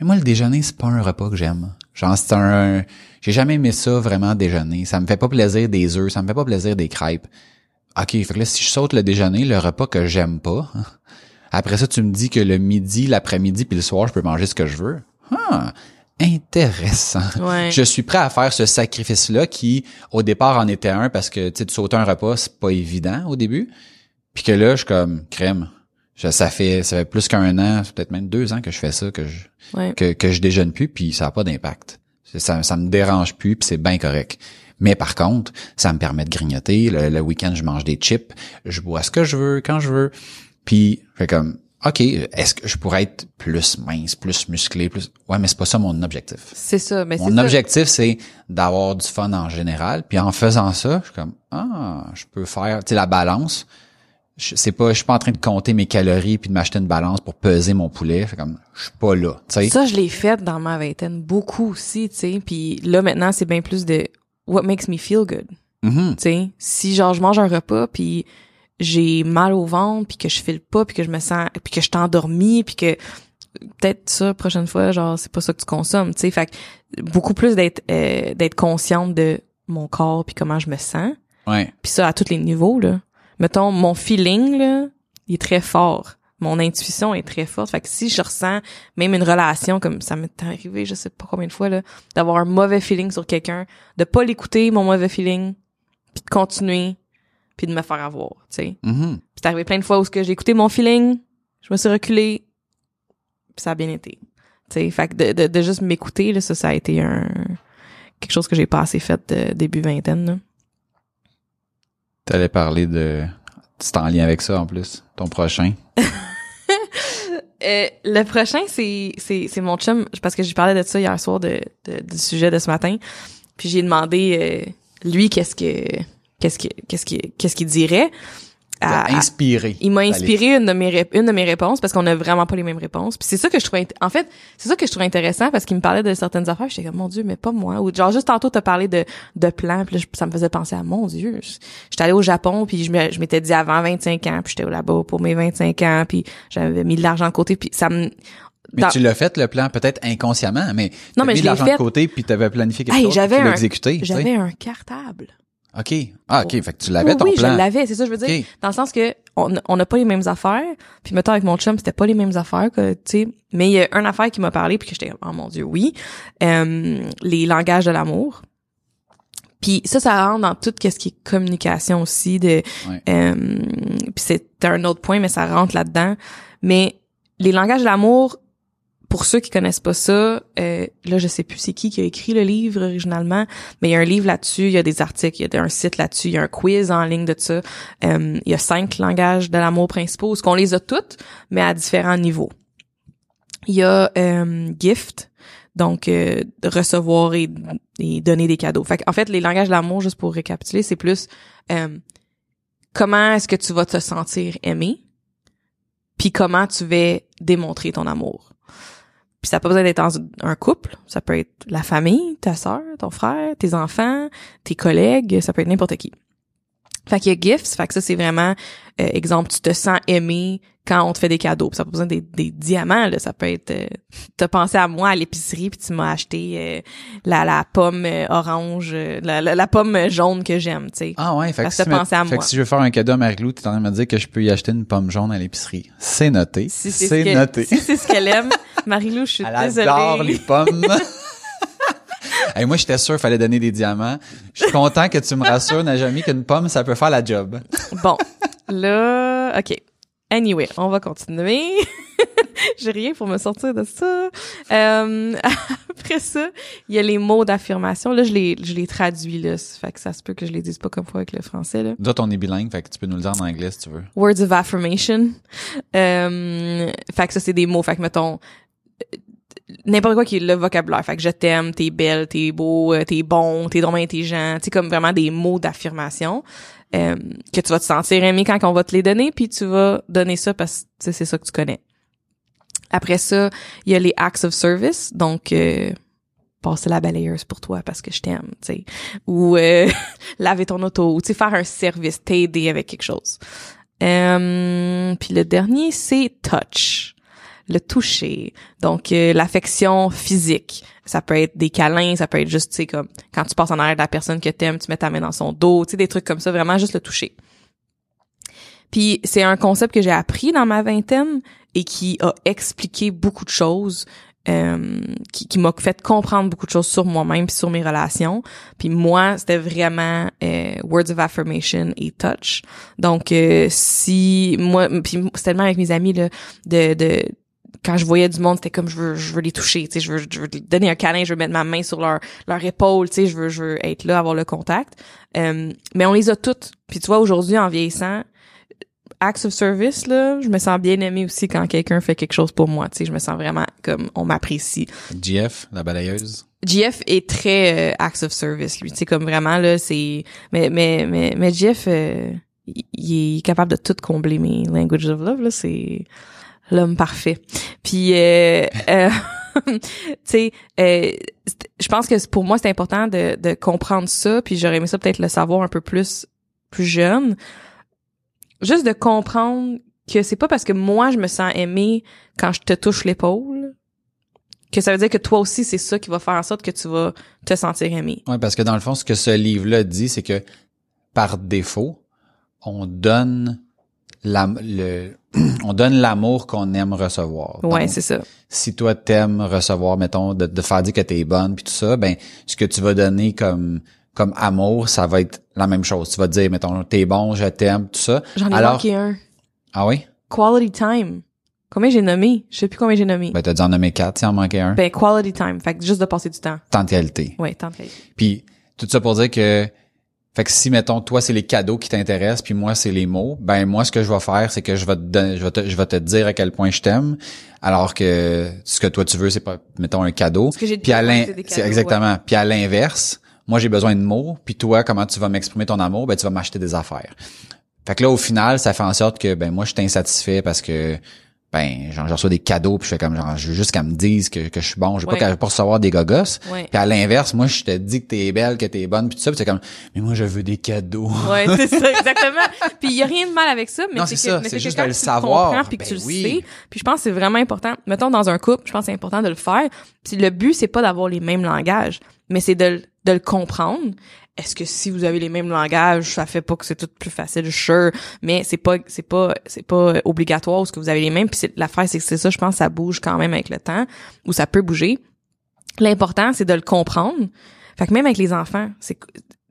Mais moi, le déjeuner, c'est pas un repas que j'aime. Genre, c'est un, j'ai jamais aimé ça vraiment déjeuner. Ça me fait pas plaisir des œufs, ça me fait pas plaisir des crêpes. OK, fait que là, si je saute le déjeuner, le repas que j'aime pas, après ça, tu me dis que le midi, l'après-midi, puis le soir, je peux manger ce que je veux. Ah, intéressant. Ouais. Je suis prêt à faire ce sacrifice-là qui, au départ, en était un parce que, tu sauter un repas, c'est pas évident au début. Puis que là, je suis comme, crème. Je- ça fait, ça fait plus qu'un an, peut-être même deux ans que je fais ça, que je, Ouais. que, que je déjeune plus, puis ça n'a pas d'impact. Ça, ça me dérange plus, puis c'est bien correct. Mais par contre, ça me permet de grignoter. Le, le week-end, je mange des chips, je bois ce que je veux, quand je veux. Puis, je fais comme, OK, est-ce que je pourrais être plus mince, plus musclé, plus... Ouais, mais c'est pas ça mon objectif. C'est ça, mais c'est Mon objectif, c'est d'avoir du fun en général. Puis en faisant ça, je suis comme, ah, je peux faire, tu sais, la balance. Je c'est pas, je suis pas en train de compter mes calories puis de m'acheter une balance pour peser mon poulet. Fait comme, je suis pas là, tu sais. Ça, je l'ai fait dans ma vingtaine beaucoup aussi, tu sais. Puis là, maintenant, c'est bien plus de what makes me feel good. Mhm. tu sais si genre je mange un repas puis j'ai mal au ventre puis que je file pas puis que je me sens puis que je suis endormie puis que peut-être ça prochaine fois genre c'est pas ça que tu consommes tu sais. Fait que beaucoup plus d'être euh, d'être consciente de mon corps puis comment je me sens. Ouais. puis ça à tous les niveaux là. Mettons mon feeling là il est très fort. Mon intuition est très forte. Fait que si je ressens même une relation comme ça m'est arrivé je sais pas combien de fois là d'avoir un mauvais feeling sur quelqu'un de pas l'écouter mon mauvais feeling puis de continuer puis de me faire avoir tu sais Mhm. Puis c'est arrivé plein de fois où ce que j'ai écouté mon feeling je me suis reculée puis ça a bien été tu sais fait que de, de, de juste m'écouter là ça ça a été un quelque chose que j'ai pas assez fait de début vingtaine là. T'allais parler de, c'est en lien avec ça en plus, ton prochain. Euh, le prochain, c'est, c'est, c'est mon chum, parce que j'ai parlé de ça hier soir, de, de- du sujet de ce matin. Puis j'ai demandé, euh, lui, qu'est-ce que, qu'est-ce qui qu'est-ce qui qu'est-ce qu'il dirait. À- à- inspiré. il m'a inspiré une de mes une de mes réponses parce qu'on a vraiment pas les mêmes réponses. Puis c'est ça que je trouvais en fait, c'est ça que je trouvais intéressant parce qu'il me parlait de certaines affaires, j'étais comme mon dieu, mais pas moi. Ou genre juste tantôt t'as parlé de de plans, puis là, ça me faisait penser à mon dieu. J'étais allée au Japon puis je me- je m'étais dit avant 25 ans, puis j'étais là-bas pour mes 25 ans, puis j'avais mis de l'argent de côté puis ça me Mais dans- tu l'as fait le plan peut-être inconsciemment, mais Non, mais mis je de l'ai l'argent fait. de côté puis t'avais planifié quelque Hey, chose, j'avais tu l'as un- exécuté. tu sais. j'avais un cartable. OK. Ah, OK, fait que tu l'avais oui, ton oui, plan. je l'avais, c'est ça je veux dire. Dans le sens que on on n'a pas les mêmes affaires. Puis mettons avec mon chum, c'était pas les mêmes affaires que tu sais. Mais il y a une affaire qui m'a parlé puis que j'étais oh mon dieu, oui. Euh, les langages de l'amour. Puis ça, ça rentre dans tout ce qui est communication aussi. De, Ouais. euh, puis c'est un autre point, mais ça rentre là-dedans. Mais les langages de l'amour, pour ceux qui connaissent pas ça, euh, là je sais plus c'est qui qui a écrit le livre originalement, mais il y a un livre là-dessus, il y a des articles, il y a un site là-dessus, il y a un quiz en ligne de ça. Euh, il y a cinq langages de l'amour principaux, ce qu'on les a toutes, mais à différents niveaux. Il y a euh, gift, donc euh, recevoir et, et donner des cadeaux. Fait en fait, les langages de l'amour, juste pour récapituler, c'est plus euh, comment est-ce que tu vas te sentir aimé, puis comment tu vas démontrer ton amour. Puis ça n'a pas besoin d'être un couple, ça peut être la famille, ta sœur, ton frère, tes enfants, tes collègues, ça peut être n'importe qui. Fait qu'il y a gifts, fait que ça c'est vraiment euh, exemple, tu te sens aimé quand on te fait des cadeaux. Puis ça n'a pas besoin des, des diamants là, ça peut être euh, t'as pensé à moi à l'épicerie puis tu m'as acheté euh, la la pomme euh, orange, euh, la, la, la pomme jaune que j'aime, tu sais. Ah ouais, fait que, si, que tu me- pensez à fait moi. que si je veux faire un cadeau à Marie-Lou, tu es en train de me dire que je peux y acheter une pomme jaune à l'épicerie. C'est noté. Si c'est ce noté. Si c'est ce qu'elle aime, Marie-Lou, je suis Elle adore désolée. les pommes. Hey, moi, j'étais sûr qu'il fallait donner des diamants. Je suis content que tu me rassures, Najami, qu'une pomme, ça peut faire la job. Bon, là, OK. Anyway, on va continuer. J'ai rien pour me sortir de ça. Euh, après ça, il y a les mots d'affirmation. Là, je les, je les traduis, là. Fait que ça se peut que je les dise pas comme fois avec le français, là. D'autres, on est bilingue, fait que tu peux nous le dire en anglais si tu veux. Words of affirmation. Euh, fait que ça, c'est des mots. Fait que, mettons, n'importe quoi qui est le vocabulaire. Fait que je t'aime, t'es belle, t'es beau, euh, t'es bon, t'es drôlement intelligent. Tu sais, comme vraiment des mots d'affirmation. euh, que tu vas te sentir aimé quand on va te les donner, puis tu vas donner ça parce que c'est ça que tu connais. Après ça, il y a les acts of service, donc euh, passer la balayeuse pour toi parce que je t'aime, tu sais, ou euh, laver ton auto, ou faire un service, t'aider avec quelque chose. Euh, puis le dernier, c'est touch, le toucher. Donc euh, l'affection physique. Ça peut être des câlins, ça peut être juste, tu sais, comme quand tu passes en arrière de la personne que t'aimes, tu mets ta main dans son dos, tu sais, des trucs comme ça, vraiment juste le toucher. Puis c'est un concept que j'ai appris dans ma vingtaine et qui a expliqué beaucoup de choses, euh, qui, qui m'a fait comprendre beaucoup de choses sur moi-même puis sur mes relations. Puis moi, c'était vraiment euh, words of affirmation et touch. Donc euh, si moi, puis c'est tellement avec mes amis là, de, de quand je voyais du monde, c'était comme je veux, je veux les toucher, tu sais, je veux, je veux donner un câlin, je veux mettre ma main sur leur, leur épaule, tu sais, je veux, je veux être là, avoir le contact. Euh, mais on les a toutes. Puis tu vois, aujourd'hui, en vieillissant, acts of service, là, je me sens bien aimée aussi quand quelqu'un fait quelque chose pour moi, tu sais, je me sens vraiment comme on m'apprécie. GF, la balayeuse? GF est très euh, acts of service, lui, tu sais, comme vraiment, là, c'est... Mais, mais, mais, mais GF, euh, il il est capable de tout combler mes languages of love, là, c'est l'homme parfait. Puis, euh, euh, tu sais, euh, je pense que pour moi, c'est important de, de comprendre ça, puis j'aurais aimé ça peut-être le savoir un peu plus, plus jeune. Juste de comprendre que c'est pas parce que moi, je me sens aimée quand je te touche l'épaule que ça veut dire que toi aussi, c'est ça qui va faire en sorte que tu vas te sentir aimé. Ouais, parce que dans le fond, ce que ce livre-là dit, c'est que par défaut, on donne la, le, on donne l'amour qu'on aime recevoir. Ouais, c'est ça. si toi t'aimes recevoir, mettons, de, de faire dire que t'es bonne puis tout ça, ben ce que tu vas donner comme comme amour, ça va être la même chose. Tu vas te dire, mettons, t'es bon, je t'aime, tout ça. J'en ai Alors- manqué un. Ah oui? Quality time. Combien j'ai nommé? Je sais plus combien j'ai nommé. Ben t'as dû en nommer quatre, s'il en manquait un. Ben, quality time. Fait que juste de passer du temps. Temps de qualité. Ouais, temps de qualité. Puis tout ça pour dire que fait que si mettons toi c'est les cadeaux qui t'intéressent puis moi c'est les mots, ben moi ce que je vais faire c'est que je vais te donner, je vais te, je vais te dire à quel point je t'aime alors que ce que toi tu veux c'est pas mettons un cadeau. Ce que Puis à l'in- c'est exactement. Puis à l'inverse, moi j'ai besoin de mots, puis toi comment tu vas m'exprimer ton amour, ben tu vas m'acheter des affaires. Fait que là au final, ça fait en sorte que ben moi je suis insatisfait parce que ben genre je reçois des cadeaux puis je fais comme genre je veux juste qu'elle me dise que, que je suis bon je veux Ouais. pas qu'elle pas recevoir des gogos Ouais. puis à l'inverse moi je te dis que t'es belle que t'es bonne puis tout ça puis c'est comme mais moi je veux des cadeaux Ouais, c'est ça, exactement. Puis il y a rien de mal avec ça, mais Non, c'est c'est que, ça, c'est juste de le savoir. puis que Ben tu le sais. Puis je pense que c'est vraiment important. Mettons dans un couple, je pense que c'est important de le faire. Puis le but c'est pas d'avoir les mêmes langages, mais c'est de, de le comprendre. Est-ce que si vous avez les mêmes langages, ça fait pas que c'est tout plus facile, sure, mais c'est pas c'est pas c'est pas obligatoire ce que vous avez les mêmes puis l'affaire c'est que c'est ça je pense ça bouge quand même avec le temps ou ça peut bouger. L'important c'est de le comprendre. Fait que même avec les enfants, c'est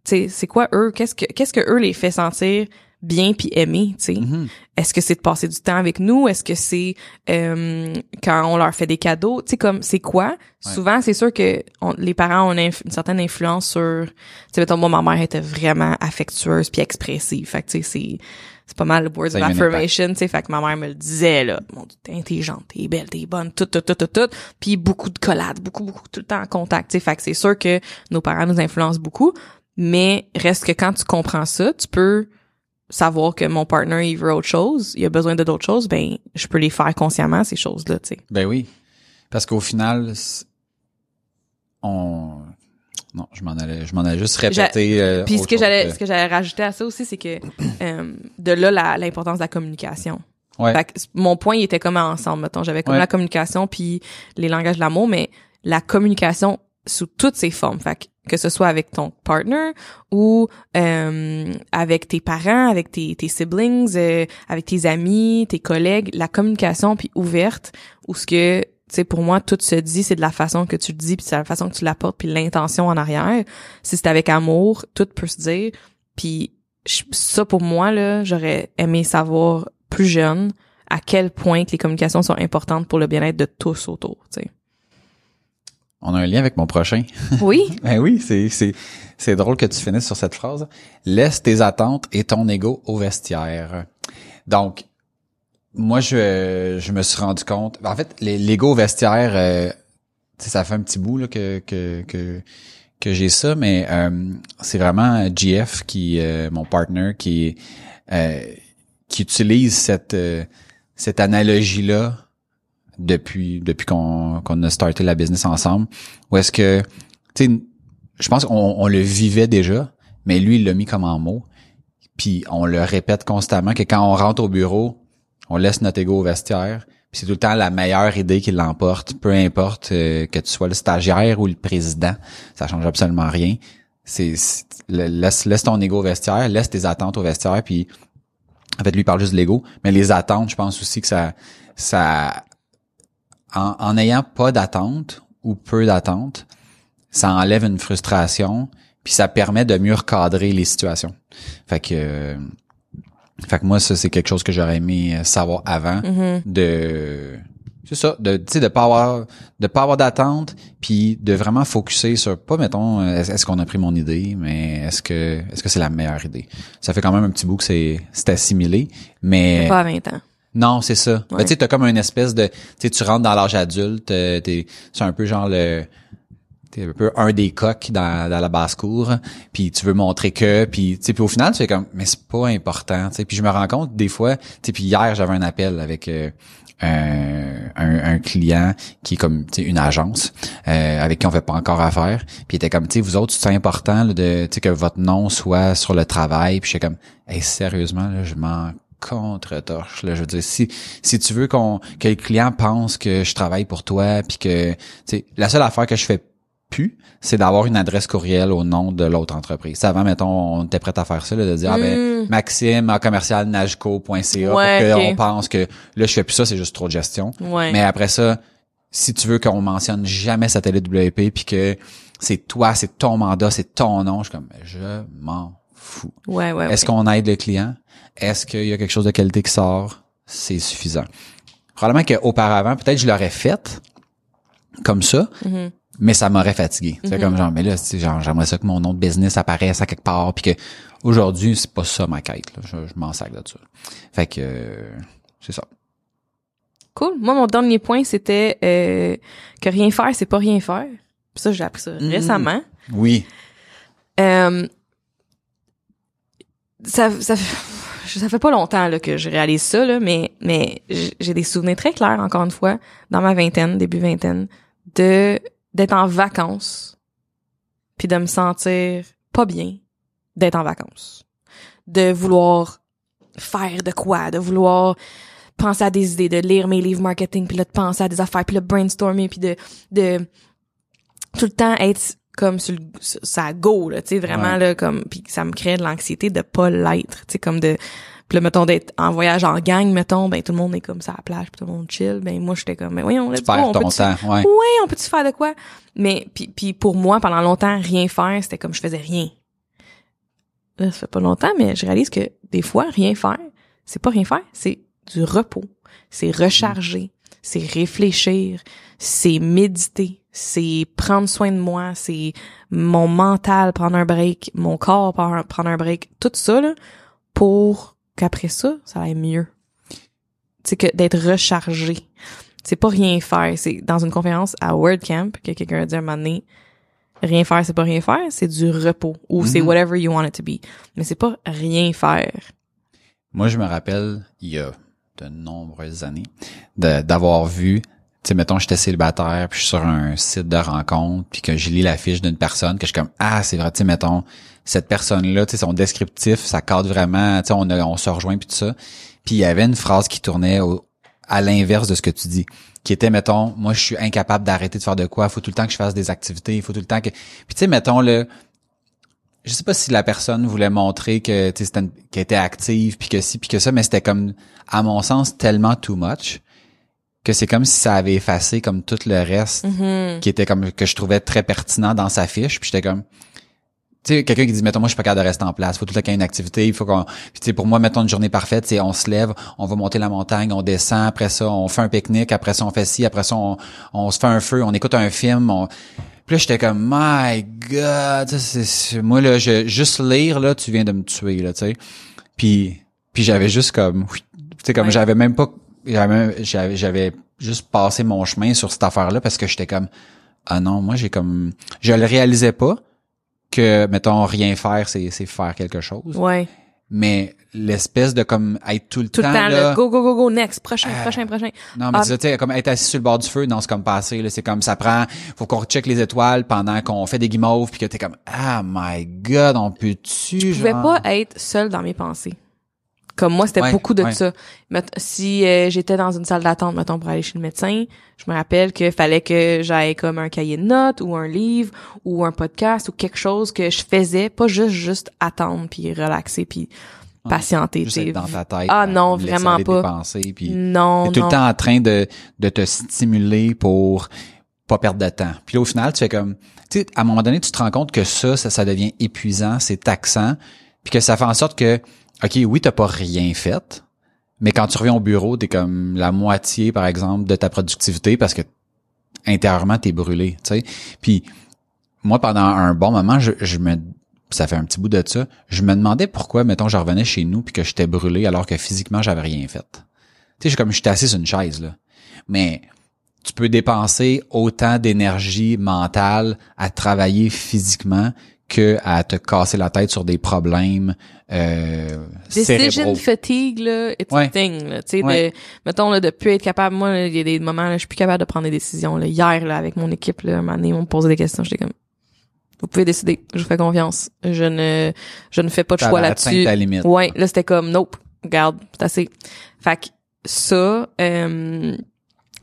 c'est quoi eux? Qu'est-ce que qu'est-ce que eux les fait sentir bien puis aimés, tu sais. Mhm. est-ce que c'est de passer du temps avec nous? Est-ce que c'est euh, quand on leur fait des cadeaux? Tu sais comme c'est quoi? Souvent c'est sûr que on- les parents ont une, certaine influence sur tu sais mettons moi ma mère était vraiment affectueuse puis expressive. Fait que tu sais c'est c'est pas mal le words of affirmation tu sais. Fait que ma mère me le disait là. Mon Dieu, t'es intelligente t'es belle t'es bonne tout tout tout tout tout. Puis beaucoup de collades beaucoup beaucoup tout le temps en contact tu sais. Fait que c'est sûr que nos parents nous influencent beaucoup. Mais reste que quand tu comprends ça tu peux savoir que mon partner il veut autre chose, il a besoin de d'autres choses, ben je peux les faire consciemment ces choses-là, tu sais. Ben oui. Parce qu'au final, on non, je m'en allais je m'en allais juste répéter euh, Puis ce que j'allais ce que j'allais rajouter à ça aussi c'est que euh, de là la- l'importance de la communication. Ouais. Fait que mon point il était comme ensemble mettons, j'avais comme Ouais. la communication puis les langages de l'amour mais la communication sous toutes ses formes. Fait que, que ce soit avec ton partner ou euh, avec tes parents, avec tes, tes siblings, euh, avec tes amis, tes collègues, la communication puis ouverte ou ce que tu sais pour moi tout se dit c'est de la façon que tu le dis puis c'est la façon que tu l'apportes puis l'intention en arrière. Si c'est avec amour, tout peut se dire puis ça pour moi là, j'aurais aimé savoir plus jeune à quel point que les communications sont importantes pour le bien-être de tous autour, tu sais. On a un lien avec mon prochain. Oui, Ben oui, c'est c'est c'est drôle que tu finisses sur cette phrase. Laisse tes attentes et ton ego au vestiaire. Donc moi je je me suis rendu compte en fait l'ego au vestiaire euh, ça fait un petit bout là que que que que j'ai ça mais euh, c'est vraiment GF qui euh, mon partner qui euh, qui utilise cette euh, cette analogie là depuis depuis qu'on qu'on a starté la business ensemble où est-ce que tu sais je pense qu'on on le vivait déjà mais lui il l'a mis comme en mots. Puis on le répète constamment que quand on rentre au bureau on laisse notre ego au vestiaire. Puis c'est tout le temps la meilleure idée qui l'emporte peu importe euh, que tu sois le stagiaire ou le président ça change absolument rien. C'est laisse laisse ton ego au vestiaire laisse tes attentes au vestiaire puis en fait lui parle juste de l'ego. Mais les attentes je pense aussi que ça ça en, en ayant pas d'attente ou peu d'attente, ça enlève une frustration, puis ça permet de mieux recadrer les situations. Fait que, euh, fait que moi ça c'est quelque chose que j'aurais aimé euh, savoir avant Mhm. de c'est ça de tu sais de pas avoir de pas avoir d'attente puis de vraiment focuser sur pas mettons euh, est-ce est-ce qu'on a pris mon idée mais est-ce que est-ce que c'est la meilleure idée? Ça fait quand même un petit bout que c'est c'est assimilé mais pas à 20 ans. Non, c'est ça. Ben, tu sais, t'as comme une espèce de, tu sais, tu rentres dans l'âge adulte, euh, t'es, c'est un peu genre le, t'es un peu un des coqs dans, dans la basse cour, puis tu veux montrer que, puis tu sais, puis au final, tu fais comme, mais c'est pas important, tu sais. Puis je me rends compte des fois, tu sais, puis hier j'avais un appel avec euh, un, un, un client qui est comme, tu sais, une agence euh, avec qui on fait pas encore affaire, puis il était comme, tu sais, vous autres, c'est important là, de, tu sais, que votre nom soit sur le travail, puis j'étais comme, hey, sérieusement là, je m'en contre-torche. Là, je veux dire, si si tu veux qu'on que le client pense que je travaille pour toi, puis que tu sais, la seule affaire que je fais plus, c'est d'avoir une adresse courriel au nom de l'autre entreprise. Ça, avant, mettons, on était prêt à faire ça, là, de dire ah ben Mm. Maxime à commercial najco.ca Ouais, pour qu'on pense que là je fais plus ça, c'est juste trop de gestion. Ouais. Mais après ça, si tu veux qu'on mentionne jamais Satellite WP puis que c'est toi, c'est ton mandat, c'est ton nom, je suis comme je m'en fous. ouais, ouais, Est-ce ouais. qu'on aide le client? Est-ce qu'il y a quelque chose de qualité qui sort? C'est suffisant. Probablement qu'auparavant, peut-être je l'aurais fait comme ça, Mhm. mais ça m'aurait fatigué. C'est comme genre, mais là, genre, j'aimerais ça que mon nom de business apparaisse à quelque part, puis que aujourd'hui, c'est pas ça ma quête. Là. Je, je m'en sac de ça. Fait que euh, c'est ça. Cool. Moi, mon dernier point, c'était euh, que rien faire, c'est pas rien faire. Puis ça, j'ai appris ça Mhm. récemment. Oui. Euh, ça, ça, ça fait pas longtemps là, que je réalise ça, là, mais, mais j'ai des souvenirs très clairs, encore une fois, dans ma vingtaine, début vingtaine, de d'être en vacances, puis de me sentir pas bien d'être en vacances. De vouloir faire de quoi, de vouloir penser à des idées, de lire mes livres marketing, puis là, de penser à des affaires, puis là, brainstormer, puis de, de tout le temps être comme sur, le, ça go là tu sais vraiment là comme puis ça me crée de l'anxiété de pas l'être tu sais comme de puis là, mettons d'être en voyage en gang mettons ben tout le monde est comme ça à la plage puis tout le monde chill ben moi j'étais comme mais oui on tu perds on ton peut temps ouais. ouais on peut tu faire de quoi? Mais puis puis pour moi pendant longtemps rien faire c'était comme je faisais rien. Là ça fait pas longtemps mais je réalise que des fois rien faire c'est pas rien faire c'est du repos c'est recharger c'est réfléchir c'est méditer c'est prendre soin de moi, c'est mon mental prendre un break, mon corps prendre un break, tout ça là, pour qu'après ça, ça aille mieux. C'est que d'être rechargé. C'est pas rien faire. C'est dans une conférence à WordCamp que quelqu'un a dit un moment donné, rien faire, c'est pas rien faire, c'est du repos ou c'est Mhm. whatever you want it to be. Mais c'est pas rien faire. Moi, je me rappelle, il y a de nombreuses années, d'avoir vu, tu sais, mettons, j'étais célibataire, puis je suis sur un site de rencontre, puis que je lis la fiche d'une personne, que je suis comme, ah, c'est vrai, tu sais, mettons, cette personne-là, tu sais, son descriptif, ça cadre vraiment, tu sais, on, a- on se rejoint, puis tout ça. Puis il y avait une phrase qui tournait au- à l'inverse de ce que tu dis, qui était, mettons, moi, je suis incapable d'arrêter de faire de quoi, il faut tout le temps que je fasse des activités, il faut tout le temps que... Puis tu sais, mettons, le je sais pas si la personne voulait montrer que tu sais, était active puis que si puis que ça mais c'était comme à mon sens tellement too much que c'est comme si ça avait effacé comme tout le reste Mhm. qui était comme que je trouvais très pertinent dans sa fiche puis j'étais comme tu sais quelqu'un qui dit mettons moi je suis pas capable de rester en place faut tout le temps qu'il y ait une activité il faut qu'on puis tu sais pour moi mettons une journée parfaite c'est on se lève on va monter la montagne on descend après ça on fait un pique-nique après ça on fait ci après ça on, on se fait un feu on écoute un film on puis là j'étais comme my god c'est moi là je juste lire là tu viens de me tuer là tu sais puis puis j'avais juste comme tu sais comme Ouais. j'avais même pas j'avais j'avais j'avais juste passé mon chemin sur cette affaire là parce que j'étais comme ah non moi j'ai comme je le réalisais pas que mettons rien faire c'est c'est faire quelque chose Ouais. mais l'espèce de comme être tout le Tout temps, le temps, là là, go, go, go, go, next, prochain, Ah. prochain, prochain. non mais Ah. tu sais, comme être assis sur le bord du feu non c'est comme passer là c'est comme ça prend faut qu'on check les étoiles pendant qu'on fait des guimauves puis que t'es comme ah my god on peut tu Je pouvais pas être seule dans mes pensées. Comme moi, c'était Ouais, beaucoup de ouais. ça. Si euh, j'étais dans une salle d'attente, mettons, pour aller chez le médecin, je me rappelle que fallait que j'aille comme un cahier de notes ou un livre ou un podcast ou quelque chose que je faisais, pas juste juste attendre puis relaxer puis patienter. juste être dans ta tête Ah à non, vraiment pas. pensées, puis Non, T'es tout non. le temps en train de, de te stimuler pour pas perdre de temps. Puis là, au final, tu fais comme, tu sais, à un moment donné, tu te rends compte que ça, ça, ça devient épuisant, c'est taxant, puis que ça fait en sorte que, OK, oui, t'as pas rien fait, mais quand tu reviens au bureau, t'es comme la moitié, par exemple, de ta productivité parce que intérieurement, t'es brûlé, tu sais. Puis moi, pendant un bon moment, je, je me ça fait un petit bout de ça, je me demandais pourquoi, mettons, je revenais chez nous puis que j'étais brûlé alors que physiquement, j'avais rien fait. Tu sais, comme j'étais assis sur une chaise, là. Mais tu peux dépenser autant d'énergie mentale à travailler physiquement que à te casser la tête sur des problèmes euh, Decision cérébraux. fatigue, là, it's Ouais. a thing, là. Tu sais, Ouais. de, mettons, là, de plus être capable, moi, il y a des moments, là, je suis plus capable de prendre des décisions, là. Hier, là, avec mon équipe, là, un moment donné, on me posait des questions, j'étais comme, vous pouvez décider, je vous fais confiance. Je ne, je ne fais pas de choix là-dessus. ta limite. Ouais, là, c'était comme, nope, regarde, c'est assez. Fait que, ça, euh,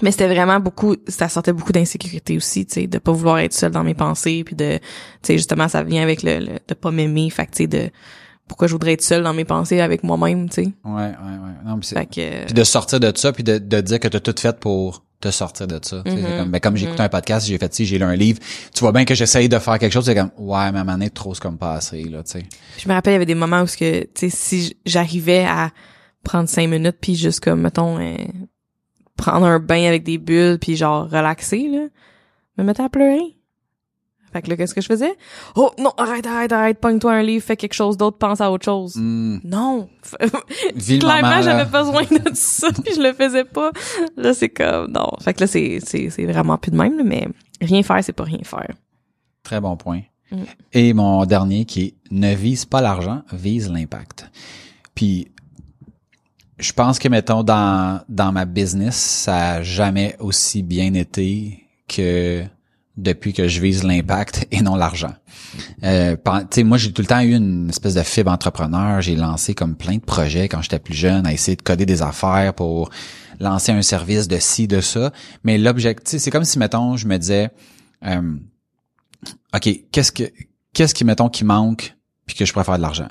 mais c'était vraiment beaucoup, ça sortait beaucoup d'insécurité aussi, tu sais, de pas vouloir être seule dans mes pensées, puis de, tu sais, justement, ça vient avec le, le de pas m'aimer, fait que, tu sais, de, pourquoi je voudrais être seule dans mes pensées avec moi-même, tu sais. Ouais, ouais, ouais. Non, mais c'est- que, puis de sortir de ça puis de, de dire que t'as tout fait pour te sortir de ça. Tu sais, Mhm, c'est comme, ben, comme j'ai écouté un podcast, j'ai fait ci, j'ai lu un livre. Tu vois bien que j'essaye de faire quelque chose, c'est comme ouais, mais à un moment donné, trop c'est comme passé là, tu sais. je me rappelle, il y avait des moments où, ce que, tu sais, si j'arrivais à prendre cinq minutes, puis juste comme, mettons, euh, prendre un bain avec des bulles, puis genre, relaxer, là, me mettais à pleurer. Fait que là, qu'est-ce que je faisais? Oh, non, arrête, arrête, arrête, pogne-toi un livre, fais quelque chose d'autre, pense à autre chose. Hmm. Non. Clairement, j'avais besoin de ça, puis je le faisais pas. Là, c'est comme, non. Fait que là, c'est, c'est, c'est vraiment plus de même, là, mais rien faire, c'est pas rien faire. Très bon point. Mm. Et mon dernier qui est ne vise pas l'argent, vise l'impact. Puis je pense que mettons dans dans ma business, ça a jamais aussi bien été que depuis que je vise l'impact et non l'argent. Euh, moi j'ai tout le temps eu une espèce de fibre entrepreneur. J'ai lancé comme plein de projets quand j'étais plus jeune, à essayer de coder des affaires pour lancer un service de ci, de ça. Mais l'objectif, c'est comme si mettons, je me disais, euh, ok, qu'est-ce que qu'est-ce qui mettons qui manque puis que je pourrais faire de l'argent?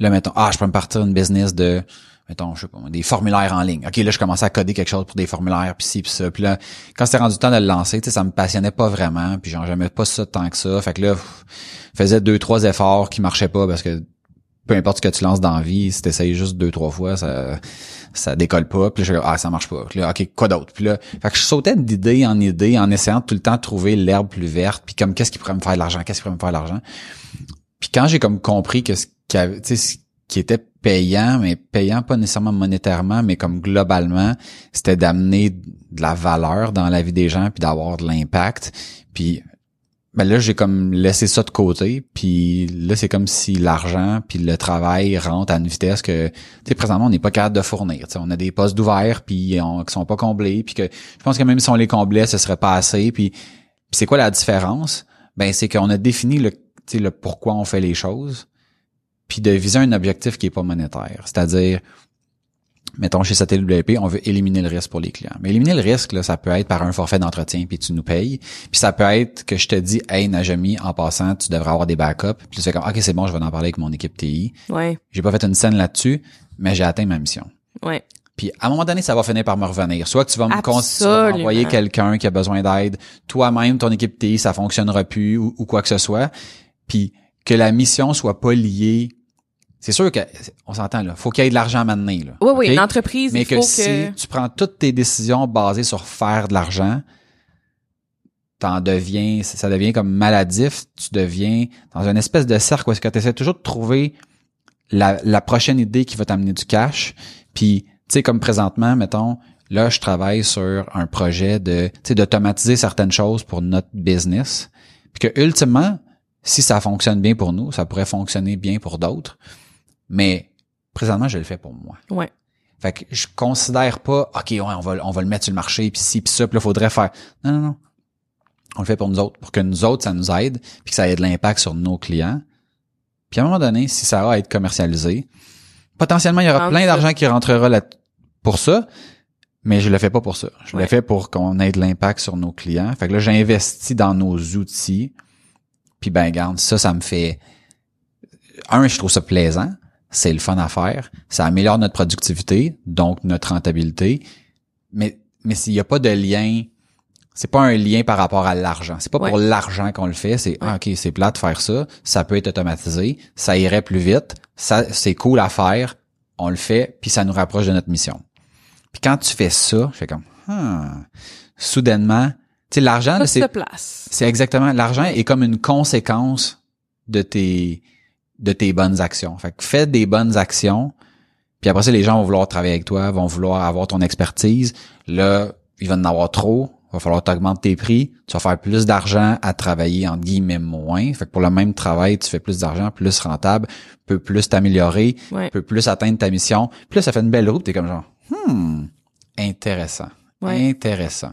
Là mettons, ah, je peux me partir une business de mettons, je sais pas, des formulaires en ligne. OK, là, je commençais à coder quelque chose pour des formulaires, puis ci, puis ça. Puis là, quand c'était rendu le temps de le lancer, tu sais, ça me passionnait pas vraiment, puis j'en j'aimais pas ça tant que ça. Fait que là, je faisais deux, trois efforts qui marchaient pas parce que peu importe ce que tu lances dans la vie, si t'essayes juste deux, trois fois, ça ça décolle pas. Puis là, je ah, ça marche pas. Puis là, OK, quoi d'autre? Puis là, fait que je sautais d'idée en idée en essayant tout le temps de trouver l'herbe plus verte, puis comme qu'est-ce qui pourrait me faire de l'argent, qu'est-ce qui pourrait me faire de l'argent. Puis quand j'ai comme compris que ce qui avait, tu sais, ce qui était payant, mais payant pas nécessairement monétairement, mais comme globalement, c'était d'amener de la valeur dans la vie des gens puis d'avoir de l'impact. Puis ben là, j'ai comme laissé ça de côté, puis là, c'est comme si l'argent puis le travail rentrent à une vitesse que, tu sais, présentement, on n'est pas capable de fournir. Tu sais, on a des postes d'ouvert puis on, qui sont pas comblés, puis que je pense que même si on les comblait, ce serait pas assez. Puis, c'est quoi la différence? Ben, c'est qu'on a défini le pourquoi on fait les choses, puis de viser un objectif qui est pas monétaire. C'est-à-dire, mettons chez SATWP, on veut éliminer le risque pour les clients. Mais éliminer le risque, là, ça peut être par un forfait d'entretien, puis tu nous payes. Puis ça peut être que je te dis, hey Najami, en passant, tu devrais avoir des backups. Puis tu fais comme, ok, c'est bon, je vais en parler avec mon équipe TI. Ouais, J'ai pas fait une scène là-dessus, mais j'ai atteint ma mission. ouais. Puis à un moment donné, ça va finir par me revenir. Soit que tu vas me Absolument. m'envoyer quelqu'un qui a besoin d'aide, toi-même, ton équipe TI, ça fonctionnera plus ou, ou quoi que ce soit. Puis que la mission soit pas liée. C'est sûr que on s'entend là, faut qu'il y ait de l'argent à m'amener là. Oui, oui, OK? une entreprise, Mais il faut que que... si tu prends toutes tes décisions basées sur faire de l'argent, t'en deviens, ça devient comme maladif, tu deviens dans une espèce de cercle où est-ce que tu essaies toujours de trouver la, la prochaine idée qui va t'amener du cash. Puis, tu sais, comme présentement, mettons, là, je travaille sur un projet de, tu sais, d'automatiser certaines choses pour notre business. Puis que, ultimement, si ça fonctionne bien pour nous, ça pourrait fonctionner bien pour d'autres. Mais, présentement, je le fais pour moi. Ouais. Fait que je considère pas, OK, ouais, on va, on va le mettre sur le marché, puis ci, puis ça, puis là, faudrait faire. Non, non, non. On le fait pour nous autres, pour que nous autres, ça nous aide, puis que ça ait de l'impact sur nos clients. Puis à un moment donné, si ça va être commercialisé, potentiellement, il y aura plein d'argent qui rentrera là pour ça, mais je le fais pas pour ça. Je Ouais. le fais pour qu'on ait de l'impact sur nos clients. Fait que là, j'investis dans nos outils, puis ben, garde, ça, ça me fait... Un, je trouve ça plaisant, c'est le fun à faire, ça améliore notre productivité, donc notre rentabilité, mais, mais s'il n'y a pas de lien, c'est pas un lien par rapport à l'argent. C'est pas Ouais. pour l'argent qu'on le fait, c'est ah, OK, c'est plat de faire ça, ça peut être automatisé, ça irait plus vite, ça c'est cool à faire, on le fait, puis ça nous rapproche de notre mission. Puis quand tu fais ça, je fais comme ah, soudainement, tu sais l'argent c'est c'est exactement l'argent est comme une conséquence de tes de tes bonnes actions. Fait que fais des bonnes actions, puis après ça les gens vont vouloir travailler avec toi, vont vouloir avoir ton expertise. Là, il va en avoir trop, il va falloir t'augmenter tes prix, tu vas faire plus d'argent à travailler en guillemets moins. Fait que pour le même travail, tu fais plus d'argent, plus rentable, peut plus t'améliorer, Ouais. peut plus atteindre ta mission. Puis là, ça fait une belle roue, t'es comme genre hmm, intéressant. Ouais. Intéressant.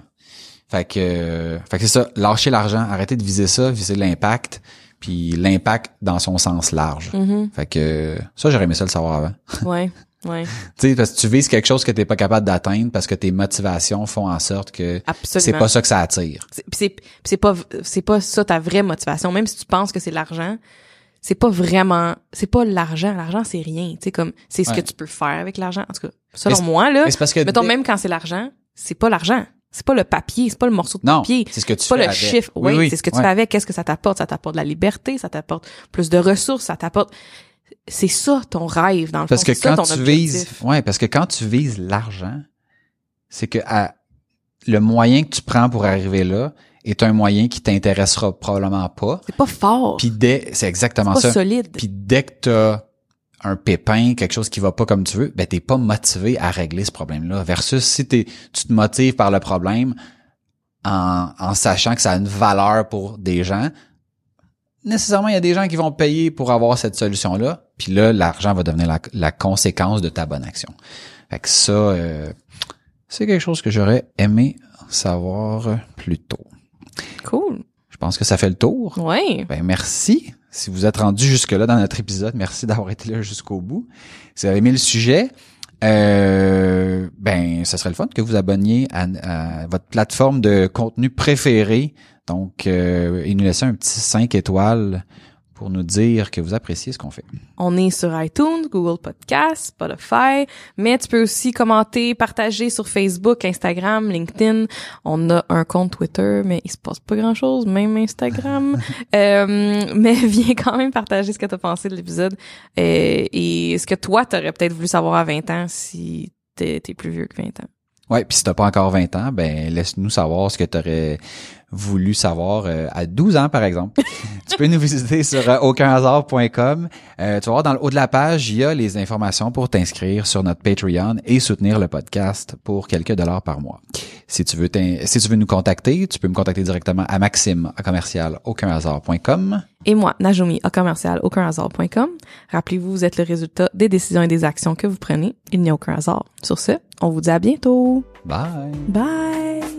Fait que, euh, fait que c'est ça, lâcher l'argent, arrêter de viser ça, viser l'impact, puis l'impact dans son sens large. Mhm. Fait que ça, j'aurais aimé ça le savoir avant. Ouais, ouais. tu sais, parce que tu vises quelque chose que t'es pas capable d'atteindre parce que tes motivations font en sorte que c'est pas ça que ça attire. C'est- Puis c'est pas c'est pas ça ta vraie motivation même si tu penses que c'est l'argent c'est pas vraiment c'est pas l'argent l'argent c'est rien tu sais comme c'est ce Ouais. que tu peux faire avec l'argent en tout cas selon moi là Mais c'est parce que mettons dès- même quand c'est l'argent c'est pas l'argent c'est pas le papier c'est pas le morceau de non, papier c'est ce que tu pas fais le avec. chiffre Oui, oui, oui, c'est ce que tu ouais. fais avec qu'est-ce que ça t'apporte? Ça t'apporte de la liberté ça t'apporte plus de ressources ça t'apporte c'est ça ton rêve dans le Parce fond que c'est ça quand ton tu objectif. vises, ouais, parce que quand tu vises l'argent, c'est que à- le moyen que tu prends pour arriver là est un moyen qui t'intéressera probablement pas. c'est pas fort Puis dès, c'est exactement pas ça. solide Puis dès que t'as un pépin, quelque chose qui va pas comme tu veux, ben t'es pas motivé à régler ce problème-là. Versus si t'es, tu te motives par le problème en, en sachant que ça a une valeur pour des gens, nécessairement, il y a des gens qui vont payer pour avoir cette solution-là. Puis là, l'argent va devenir la, la conséquence de ta bonne action. Fait que ça, euh, c'est quelque chose que j'aurais aimé savoir plus tôt. Cool. Je pense que ça fait le tour. Ouais. Ben merci. Si vous êtes rendu jusque-là dans notre épisode, merci d'avoir été là jusqu'au bout. Si vous avez aimé le sujet, euh, ben, ce serait le fun que vous abonniez à, votre plateforme de contenu préférée. Donc, euh, et nous laisser un petit 5 étoiles pour nous dire que vous appréciez ce qu'on fait. On est sur iTunes, Google Podcasts, Spotify, mais tu peux aussi commenter, partager sur Facebook, Instagram, LinkedIn. On a un compte Twitter, mais il se passe pas grand-chose, même Instagram. euh, mais viens quand même partager ce que tu as pensé de l'épisode euh, et ce que toi, t'aurais peut-être voulu savoir à 20 ans si t'es es plus vieux que 20 ans. Ouais, puis si t'as pas encore 20 ans, ben laisse-nous savoir ce que tu aurais voulu savoir euh, à 12 ans par exemple. tu peux nous visiter sur euh, aucunhasard.com. Euh, tu vas voir dans le haut de la page, il y a les informations pour t'inscrire sur notre Patreon et soutenir le podcast pour quelques dollars par mois. Si tu veux si tu veux nous contacter, tu peux me contacter directement à maxime à commercial aucunhasard.com. Et moi, Najumi, à commercial aucunhasard.com. Rappelez-vous, vous êtes le résultat des décisions et des actions que vous prenez. Il n'y a aucun hasard. Sur ce, on vous dit à bientôt. Bye. Bye.